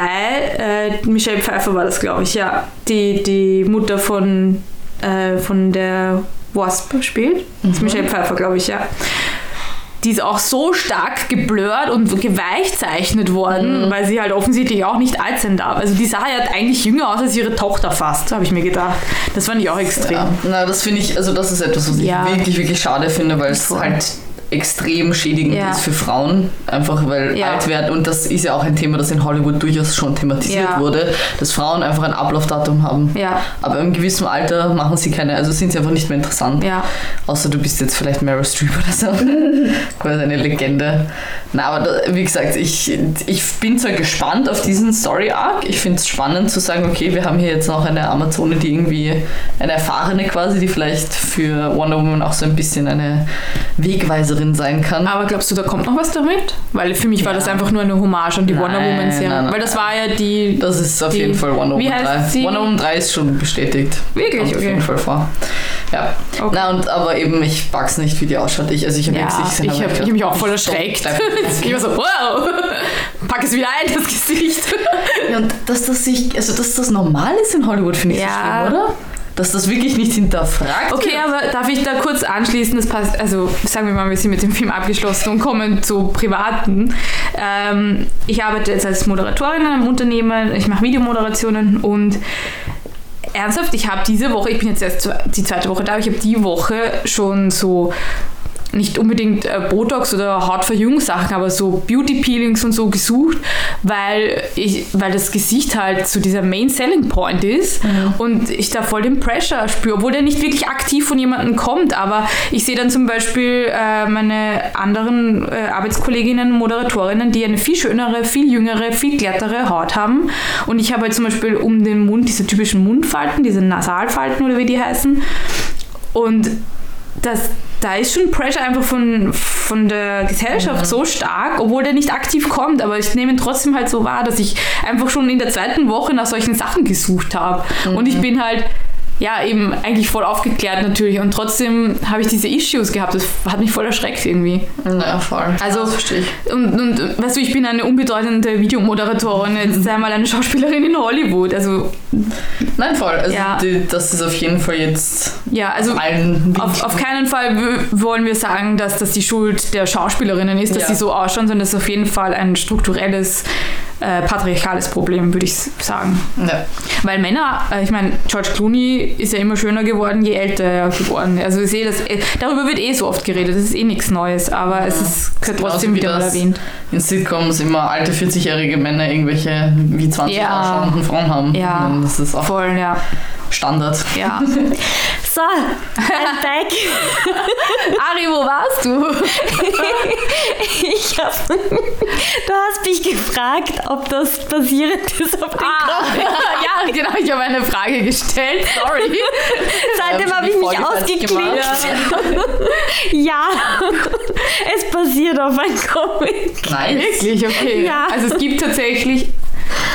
äh, Michelle Pfeiffer war das, glaube ich, ja. Die, die Mutter von, äh, von der Wasp spielt. Das ist Michelle Pfeiffer, glaube ich, ja. Die ist auch so stark geblurrt und geweichzeichnet worden, weil sie halt offensichtlich auch nicht alt sein darf. Also die sah ja eigentlich jünger aus als ihre Tochter fast, habe ich mir gedacht. Das fand ich auch extrem. Ja, na, das finde ich, also das ist etwas, was ich Ja. wirklich, wirklich schade finde, weil es halt extrem schädigend Ja. ist für Frauen, einfach weil Ja. alt werden und das ist ja auch ein Thema, das in Hollywood durchaus schon thematisiert Ja. wurde, dass Frauen einfach ein Ablaufdatum haben. Aber im gewissen Alter machen sie keine, also sind sie einfach nicht mehr interessant. Außer du bist jetzt vielleicht Meryl Streep oder so. Quasi eine Legende. Na, aber da, wie gesagt, ich, ich bin zwar gespannt auf diesen Story-Arc. Ich finde es spannend zu sagen, okay, wir haben hier jetzt noch eine Amazone, die irgendwie eine Erfahrene quasi, die vielleicht für Wonder Woman auch so ein bisschen eine Wegweiserin sein kann. Aber glaubst du, da kommt noch was damit? Weil für mich war Ja. das einfach nur eine Hommage an die Nein, Wonder Woman Serie. nein, nein, Weil das war ja die. Das ist auf Die- jeden Fall Wonder Woman heißt 3. sie? Wonder Woman 3 ist schon bestätigt. Wirklich? Kommt auf Okay. jeden Fall vor. Ja. Okay. Na, und, aber eben, ich pack's nicht, wie die ausschaut. Ich, also ich habe Ja, gesehen, ich glaub, hab mich auch voll erschreckt. Ich war so, wow, pack es wieder ein, das Gesicht. Ja, und dass das sich, also dass das normal ist in Hollywood, finde ich Ja. so schlimm, oder? Dass das wirklich nicht hinterfragt Okay, wird. aber darf ich da kurz anschließen? Das passt, also sagen wir mal, wir sind mit dem Film abgeschlossen und kommen zu Privaten. Ähm, ich arbeite jetzt als Moderatorin in einem Unternehmen, ich mache Videomoderationen und ernsthaft, ich habe diese Woche, ich bin jetzt erst die zweite Woche da, aber ich habe die Woche schon so nicht unbedingt äh, Botox oder Hautverjüngungssachen, aber so Beauty Peelings und so gesucht, weil ich, weil das Gesicht halt so dieser Main Selling Point ist. Und ich da voll den Pressure spüre, obwohl der nicht wirklich aktiv von jemandem kommt, aber ich sehe dann zum Beispiel äh, meine anderen äh, Arbeitskolleginnen, Moderatorinnen, die eine viel schönere, viel jüngere, viel glattere Haut haben. Und ich habe halt zum Beispiel um den Mund diese typischen Mundfalten, diese Nasalfalten oder wie die heißen. Und das, da ist schon Pressure einfach von, von der Gesellschaft so stark, obwohl der nicht aktiv kommt, aber ich nehme ihn trotzdem halt so wahr, dass ich einfach schon in der zweiten Woche nach solchen Sachen gesucht habe. Und ich bin halt ja, eben eigentlich voll aufgeklärt natürlich. Und trotzdem habe ich diese Issues gehabt. Das hat mich voll erschreckt irgendwie. Ja, voll. Also, das verstehe ich. Und, und weißt du, ich bin eine unbedeutende Videomoderatorin, jetzt sei mal eine Schauspielerin in Hollywood. Also, Nein, voll. Also Ja. die, das ist auf jeden Fall jetzt ja, also allen auf, auf keinen Fall wollen wir sagen, dass das die Schuld der Schauspielerinnen ist, dass Ja. sie so ausschauen, sondern es ist auf jeden Fall ein strukturelles, äh, patriarchales Problem, würde ich sagen. Ja. Weil Männer, äh, ich meine, George Clooney ist ja immer schöner geworden, je älter er geworden ist. Also ich sehe das, äh, darüber wird eh so oft geredet, das ist eh nichts Neues, aber es ist trotzdem wie wieder mal erwähnt. In Sitcoms immer alte 40-jährige Männer irgendwelche wie 20 Ja. Frauen haben. Ja. Das ist auch Voll, ja. Standard. ja. So, I'm back. Ari, wo warst du? Ich hab, du hast mich gefragt, ob das basierend ist auf den Ah, ja, genau, ich habe eine Frage gestellt, sorry. Seitdem Ja, habe ich mich ausgeklinkt. Ja, es basiert auf einem Comic. Nice. Wirklich, okay. Ja. Also es gibt tatsächlich,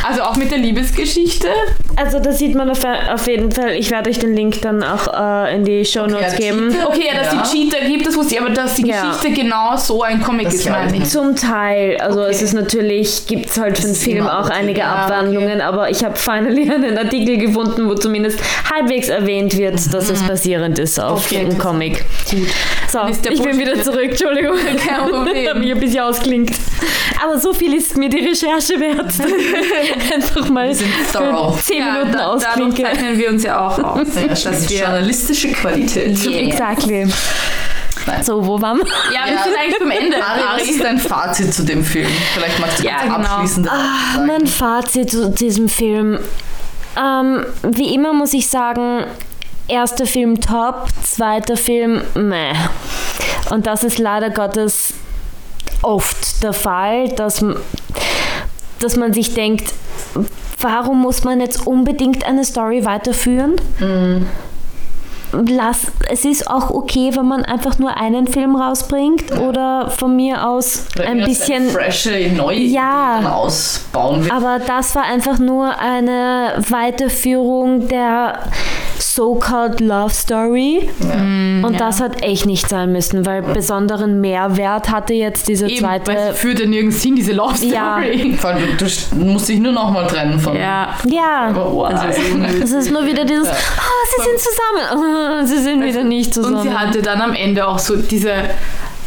also auch mit der Liebesgeschichte. Also das sieht man auf, auf jeden Fall. Ich werde euch den Link dann auch äh, in die Show Notes ja, geben. Cheater. Okay, ja, dass Ja. die Cheater gibt, das wusste ich, aber dass die Ja. Geschichte genau so ein Comic Das ist, meine ich. Zum Teil. Also Okay. es ist natürlich, gibt es halt für den Film auch okay. einige Ja, Abwandlungen, aber ich habe finally einen Artikel gefunden, wo zumindest halbwegs erwähnt wird, dass es basierend ist auf Okay, einem Comic. So, ist ich bin wieder zurück, Entschuldigung. Kein Problem. Hab mich ein bisschen ausklingt. Aber so viel ist mir die Recherche wert. Einfach mal für thorough. 10 Ja, Minuten da, dadurch ausklinke. zeichnen wir uns ja auch aus, dass wir... Journalistische Qualität. Exactly. Nein. So, wo waren wir? Ja, wir Ja. sind eigentlich beim Ende. Ari, was ist dein Fazit zu dem Film? Vielleicht magst du Ja, genau. abschließend Ah, mein Fazit zu diesem Film. Ähm, wie immer muss ich sagen, erster Film top, zweiter Film meh. Und das ist leider Gottes oft der Fall, dass, dass man sich denkt, warum muss man jetzt unbedingt eine Story weiterführen? Lass, es ist auch okay, wenn man einfach nur einen Film rausbringt oder von mir aus Oder ein bisschen frische, neue Ja. Ideen ausbauen will. aber das war einfach nur eine Weiterführung der so-called Love Story. Und das hat echt nicht sein müssen, weil besonderen Mehrwert hatte jetzt diese Eben, weil zweite. sie führt ja nirgends hin, diese Love Story. Ja. Vor allem, du, musst dich nur noch mal trennen von. Ja. Ja, Oh, Also, es ist nur wieder dieses, oh, sie sind zusammen. Sie sind wieder nicht zusammen. Und sie hatte dann am Ende auch so diese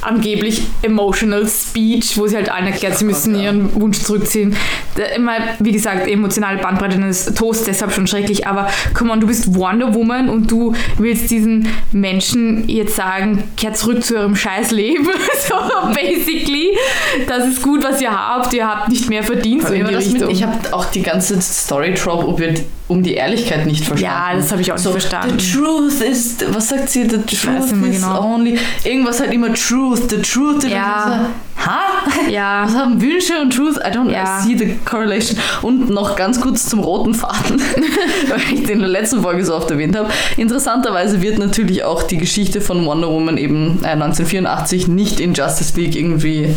angeblich emotional Speech, wo sie halt allen erklärt, sie müssen ihren Wunsch zurückziehen. Immer, wie gesagt, emotionale Bandbreite ist Toast, deshalb schon schrecklich, aber come on, du bist Wonder Woman und du willst diesen Menschen jetzt sagen, kehrt zurück zu eurem Scheißleben. so basically. Das ist gut, was ihr habt, ihr habt nicht mehr verdient, so in die das mit, Richtung. ich habe auch die ganze Story Trope um die- um die Ehrlichkeit nicht verstanden. Ja, das habe ich auch nicht so, verstanden. The truth is, was sagt sie? The truth nicht is genau. only. Irgendwas halt immer truth, the truth. Ja. Ha? ja. Was haben Wünsche und Truth? I don't Ja. see the correlation. Und noch ganz kurz zum roten Faden, weil ich den in der letzten Folge so oft erwähnt habe. Interessanterweise wird natürlich auch die Geschichte von Wonder Woman eben äh, 1984 nicht in Justice League irgendwie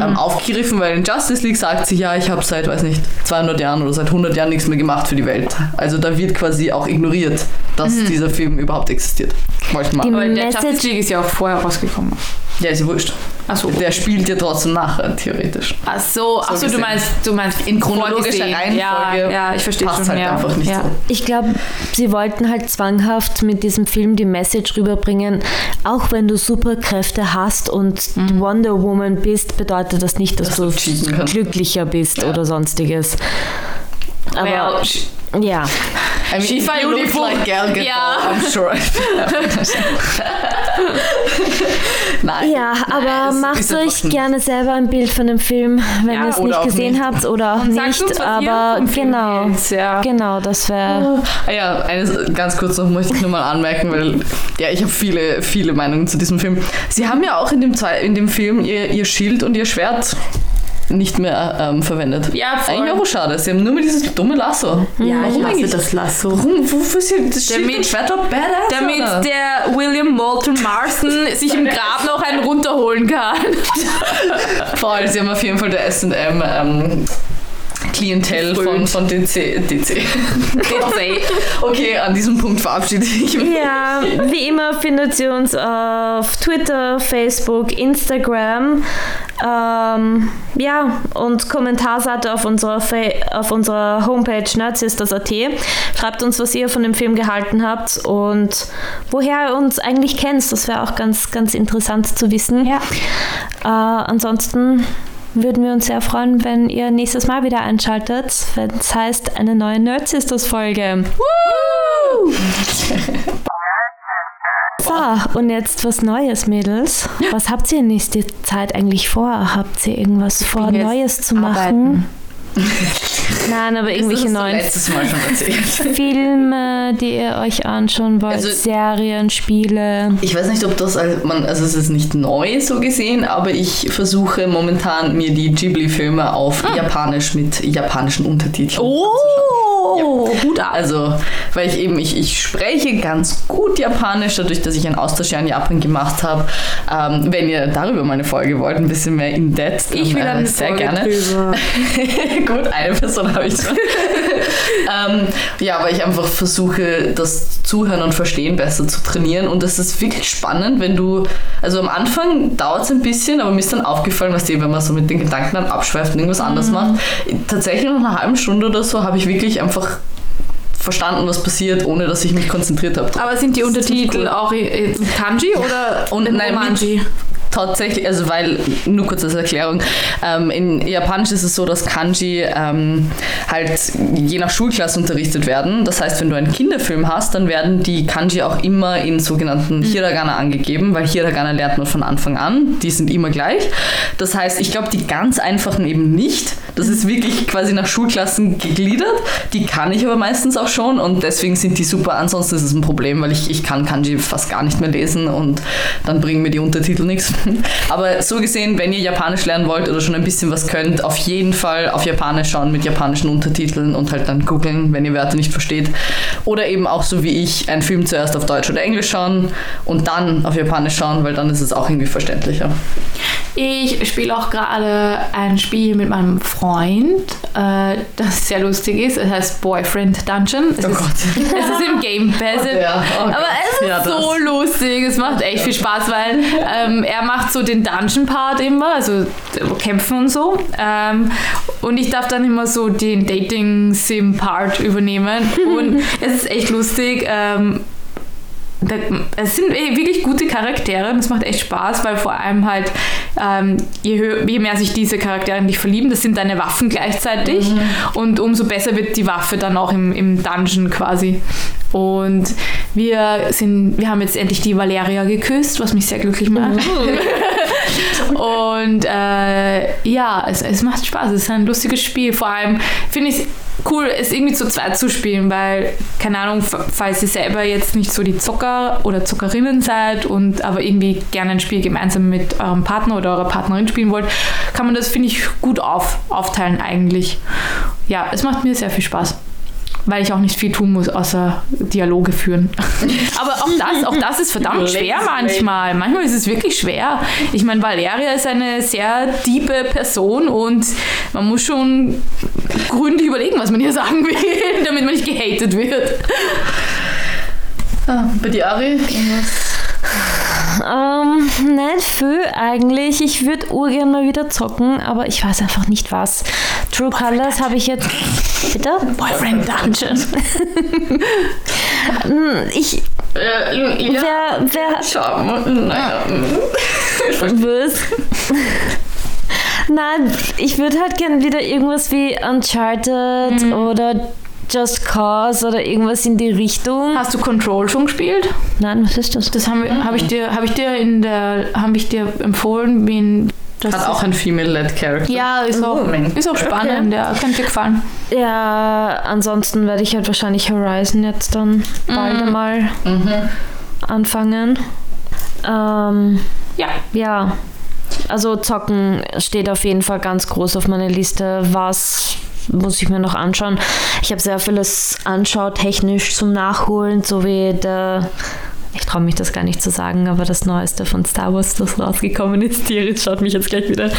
ähm, aufgegriffen, weil in Justice League sagt sie, ja, ich habe seit, weiß nicht, 200 Jahren oder seit 100 Jahren nichts mehr gemacht für die Welt. Also da wird quasi auch ignoriert, dass dieser Film überhaupt existiert. Wollte ich mal. Die- Aber der Message- Justice League ist ja auch vorher rausgekommen. Ja, ist ja wurscht. Achso. Der spielt ja trotzdem nachher, theoretisch. Ach so, ach so, du meinst, du meinst In chronologischer. Reihenfolge Ja, ja, ich verstehe passt schon. halt ja. einfach nicht ja. so. Ich glaube, sie wollten halt zwanghaft mit diesem Film die Message rüberbringen, auch wenn du Superkräfte hast und Wonder Woman bist, bedeutet das nicht, dass, Dass du du glücklicher bist oder sonstiges. Aber Well, sh- ja, I mean, look beautiful. like Gal Gadot, Ja. I'm sure. Nein. ja, aber Nein, macht euch gerne selber ein Bild von dem Film, wenn Ja, ihr es nicht gesehen nicht. habt oder auch Und nicht. uns, aber genau, ja. genau, das wäre. Ah ja, eines ganz kurz noch möchte ich nur mal anmerken, weil ja, ich habe viele, viele Meinungen zu diesem Film. Sie haben ja auch in dem, in dem Film ihr, ihr Schild und ihr Schwert nicht mehr ähm, verwendet. Ja, voll. Eigentlich auch schade. Sie haben nur mehr dieses dumme Lasso. Ja, ich Warum eigentlich? das Lasso. Warum? Wofür ist hier das Schild Damit- Schwert doch badass? Damit oder? der William Moulton Marston sich im Grab noch einen runterholen kann. Voll, sie haben auf jeden Fall der S&M ähm, Klientel von, von DC. DC. DC. Okay, an diesem Punkt verabschiede ich mich. Ja, wie immer findet ihr uns auf Twitter, Facebook, Instagram. Ähm, ja, und Kommentarseite auf unserer, Fa auf unserer Homepage nerdsisters.at. Schreibt uns, was ihr von dem Film gehalten habt und woher ihr uns eigentlich kennt. Das wäre auch ganz, ganz interessant zu wissen. Ja. Äh, ansonsten würden wir uns sehr freuen, wenn ihr nächstes Mal wieder einschaltet, wenn es heißt eine neue Nerd Sisters Folge. So, und jetzt was Neues, Mädels. Was habt ihr in nächster Zeit eigentlich vor? Habt ihr irgendwas vor, Neues zu machen? arbeiten. Nein, aber irgendwelche neuen. Filme, die ihr euch anschauen wollt, Also- Serien, Spiele. Ich weiß nicht, ob das, als man, also es ist nicht neu so gesehen, aber ich versuche momentan mir die Ghibli-Filme auf Japanisch mit japanischen Untertiteln Oh, Hut ab. Also, weil ich eben, ich, ich spreche ganz gut Japanisch, dadurch, dass ich ein Austauschjahr in Japan gemacht habe. Ähm, wenn ihr darüber mal eine Folge wollt, ein bisschen mehr in depth, Ich will äh, eine sehr Folge gerne. gut, eine Person habe ich schon. ähm, ja, weil ich einfach versuche, das Zuhören und Verstehen besser zu trainieren. Und das ist wirklich spannend, wenn du, also am Anfang dauert es ein bisschen, aber mir ist dann aufgefallen, was wenn man so mit den Gedanken dann abschweift und irgendwas anderes macht. Tatsächlich nach einer halben Stunde oder so habe ich wirklich einfach verstanden, was passiert, ohne dass ich mich konzentriert habe. Aber sind die Untertitel cool. auch in Kanji oder Und in nein, Romanji? Tatsächlich, also weil, nur kurz als Erklärung, ähm, in Japanisch ist es so, dass Kanji ähm, halt je nach Schulklasse unterrichtet werden. Das heißt, wenn du einen Kinderfilm hast, dann werden die Kanji auch immer in sogenannten Hiragana angegeben, weil Hiragana lernt man von Anfang an, die sind immer gleich. Das heißt, ich glaube, die ganz einfachen eben nicht. Das ist wirklich quasi nach Schulklassen gegliedert. Die kann ich aber meistens auch schon und deswegen sind die super. Ansonsten ist es ein Problem, weil ich, ich kann Kanji fast gar nicht mehr lesen und dann bringen mir die Untertitel nichts. Aber so gesehen, wenn ihr Japanisch lernen wollt oder schon ein bisschen was könnt, auf jeden Fall auf Japanisch schauen mit japanischen Untertiteln und halt dann googeln, wenn ihr Wörter nicht versteht. Oder eben auch so wie ich, einen Film zuerst auf Deutsch oder Englisch schauen und dann auf Japanisch schauen, weil dann ist es auch irgendwie verständlicher. Ich spiele auch gerade ein Spiel mit meinem Freund, äh, das sehr lustig ist. Es heißt Boyfriend Dungeon. Es, Oh ist, Gott. es ist im Game Pass. Ja, oh Aber Gott. es ist Ja, so lustig. Es macht echt viel Spaß, weil ähm, er macht so den Dungeon-Part immer, also kämpfen und so. Ähm, und ich darf dann immer so den Dating-Sim-Part übernehmen. Und es ist echt lustig. Ähm, es sind eh wirklich gute Charaktere und es macht echt Spaß, weil vor allem halt, ähm, je, hö- je mehr sich diese Charaktere in dich verlieben, das sind deine Waffen gleichzeitig und umso besser wird die Waffe dann auch im, im Dungeon quasi. Und wir sind, wir haben jetzt endlich die Valeria geküsst, was mich sehr glücklich macht. Und äh, ja, es, es macht Spaß. Es ist ein lustiges Spiel. Vor allem finde ich es cool, es irgendwie zu zweit zu spielen, weil, keine Ahnung, falls ihr selber jetzt nicht so die Zocker oder Zockerinnen seid und aber irgendwie gerne ein Spiel gemeinsam mit eurem Partner oder eurer Partnerin spielen wollt, kann man das, finde ich, gut auf, aufteilen eigentlich. Ja, es macht mir sehr viel Spaß. Weil ich auch nicht viel tun muss, außer Dialoge führen. Aber auch das, auch das ist verdammt schwer manchmal. Manchmal ist es wirklich schwer. Ich meine, Valeria ist eine sehr tiefe Person und man muss schon gründlich überlegen, was man hier sagen will, damit man nicht gehatet wird. Ah, bei dir, Ari? Ähm, nicht viel eigentlich. Ich würde urgern mal wieder zocken, aber ich weiß einfach nicht was. True Colors habe ich jetzt. Bitte? Boyfriend Dungeon. Hm, Ich. Äh, ja. Wer. Wer. Schau, naja. Was? Nein, ich würde halt gern wieder irgendwas wie Uncharted Mhm. oder Just Cause oder irgendwas in die Richtung. Hast du Control schon gespielt? Nein, was ist das? Das haben wir, habe ich dir, habe ich dir in der, habe ich dir empfohlen, wen das Hat auch ein Female-led Character. Ja, ist auch, Oh, ist auch spannend, ja, könnte dir gefallen. Ja, ansonsten werde ich halt wahrscheinlich Horizon jetzt dann bald einmal Mhm. anfangen. Ähm, Ja, ja, also zocken steht auf jeden Fall ganz groß auf meiner Liste. Was muss ich mir noch anschauen? Ich habe sehr vieles anschaut, technisch zum Nachholen, so wie der. Ich traue mich das gar nicht zu sagen, aber das Neueste von Star Wars, das rausgekommen ist, Tiris schaut mich jetzt gleich wieder. Ah,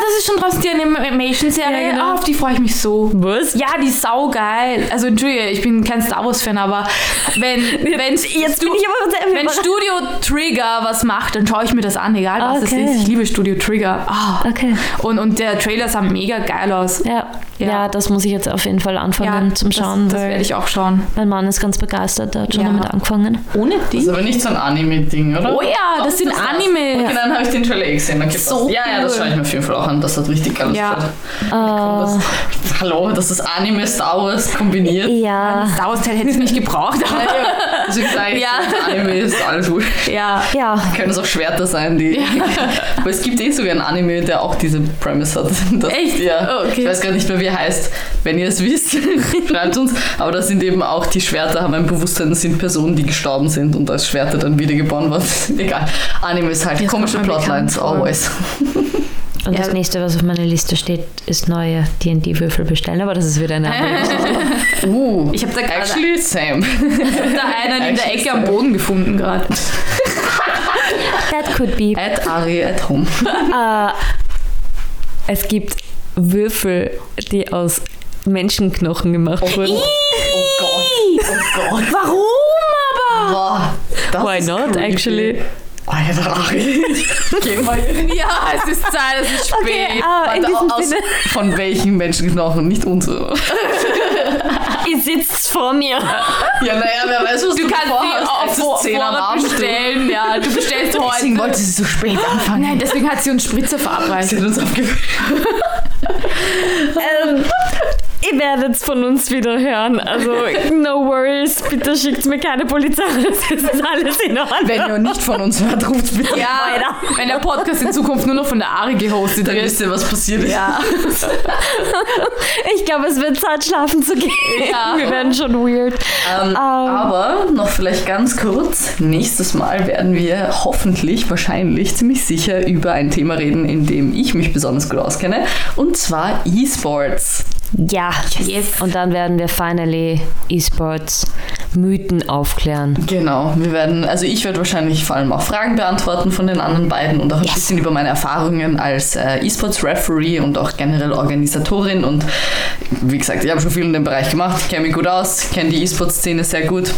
das ist schon draußen die Animation-Serie. Ja, genau. Ah, auf die freue ich mich so. Was? Ja, die ist saugeil. Also, Entschuldige, ich bin kein Star Wars-Fan, aber wenn, wenn, Jetzt bin ich aber sehr wenn. Studio Trigger was macht, dann schaue ich mir das an, egal was Okay. es ist. Ich liebe Studio Trigger. Ah. Okay. Und, und der Trailer sah mega geil aus. Ja. Ja. Ja. das muss ich jetzt auf jeden Fall anfangen zum Schauen, Das, das werde ich auch schauen. mein Mann ist ganz begeistert, der hat schon Ja. damit angefangen. Ohne Das die? ist aber nicht so ein Anime-Ding, oder? Oh ja, das sind war's. Anime. Okay, dann habe ich den Trailer eh gesehen. Okay, So ja, ja, das schaue ich mir auf jeden Fall auch an. Das hat richtig geil Ja. ausgeschaut. Das, hallo, das ist Anime Star Wars kombiniert. Ja. Star Wars Teil hätte ich nicht gebraucht. aber- Deswegen sage ich, Ja. Anime ist alles gut. ja. Ja. Können es auch Schwerter sein, die. Aber es gibt eh sogar einen Anime, der auch diese Premise hat. Das, Echt? Ja. Oh, okay. Ich weiß gar nicht mehr, wie er heißt. Wenn ihr es wisst, schreibt uns. Aber das sind eben auch die Schwerter, haben ein Bewusstsein, das sind Personen, die gestorben sind und als Schwerter dann wiedergeboren wurden. Egal. Anime ist halt Jetzt komische Plotlines, always. Und Ja. das nächste, was auf meiner Liste steht, ist neue D&D-Würfel bestellen, aber das ist wieder eine andere Geschichte. Uh, Ich habe da gerade actually same. da einen in der Ecke am Boden gefunden gerade. That could be. At Ari at home. Äh, es gibt Würfel, die aus Menschenknochen gemacht wurden. Oh Gott. Oh Gott. Warum aber? Boah, das Why not, creepy. actually? Alter. Geh mal Ja, es ist Zeit, es ist spät. Okay, ah, in diesem aus, Sinne, von welchen Menschenknochen? Nicht unsere. ihr sitzt vor mir. Ja, naja, wer weiß, was Du kannst sie auf Es ist Vor 10 am Vorrat Abend. bestellen. Ja, du bestellst Deswegen heute. wollte sie so spät anfangen. Nein, deswegen hat sie uns Spritzer verabreicht. Sie hat uns aufgehört. Ähm, ihr werdet es von uns wieder hören. Also, no worries. Bitte schickt mir keine Polizei. Das ist alles in Ordnung. Wenn ihr nicht von uns hört, ruft bitte. Ja, Weiter. wenn der Podcast in Zukunft nur noch von der Ari gehostet Dann wird. wisst ihr, was passiert ist. Ja. Ich glaube, es wird Zeit, schlafen zu gehen. Ja. Wir werden schon weird. Ähm, aber noch vielleicht ganz kurz, nächstes Mal werden wir hoffentlich, wahrscheinlich, ziemlich sicher über ein Thema reden, in dem ich mich besonders gut auskenne, und zwar E-Sports. Ja. Yes. Und dann werden wir finally E-Sports Mythen aufklären. Genau, wir werden, also ich werde wahrscheinlich vor allem auch Fragen beantworten von den anderen beiden und auch ein Yes. bisschen über meine Erfahrungen als äh, E-Sports-Referee und auch generell Organisatorin und wie gesagt, ich habe schon viel in dem Bereich gemacht, kenne mich gut aus, kenne die E-Sports-Szene sehr gut.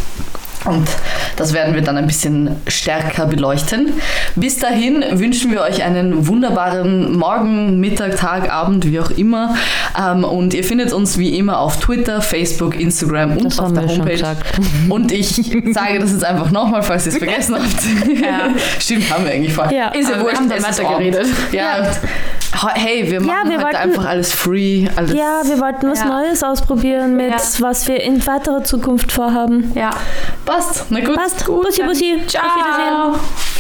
Und das werden wir dann ein bisschen stärker beleuchten. Bis dahin wünschen wir euch einen wunderbaren Morgen, Mittag, Tag, Abend, wie auch immer. Ähm, und ihr findet uns wie immer auf Twitter, Facebook, Instagram und Das auf der wir Homepage. Und ich sage das jetzt einfach nochmal, falls ihr es vergessen habt. Ja. Stimmt, haben wir eigentlich vor. Ja. Ist ja wurscht, haben Abend. geredet. Ja. Hey, wir machen wir heute wollten- einfach alles free. Alles Ja, wir wollten was Ja. Neues ausprobieren mit Ja. was wir in weiterer Zukunft vorhaben. Ja. Passt. Na gut. Passt. Bussi, bussi. Ciao. Auf Wiedersehen.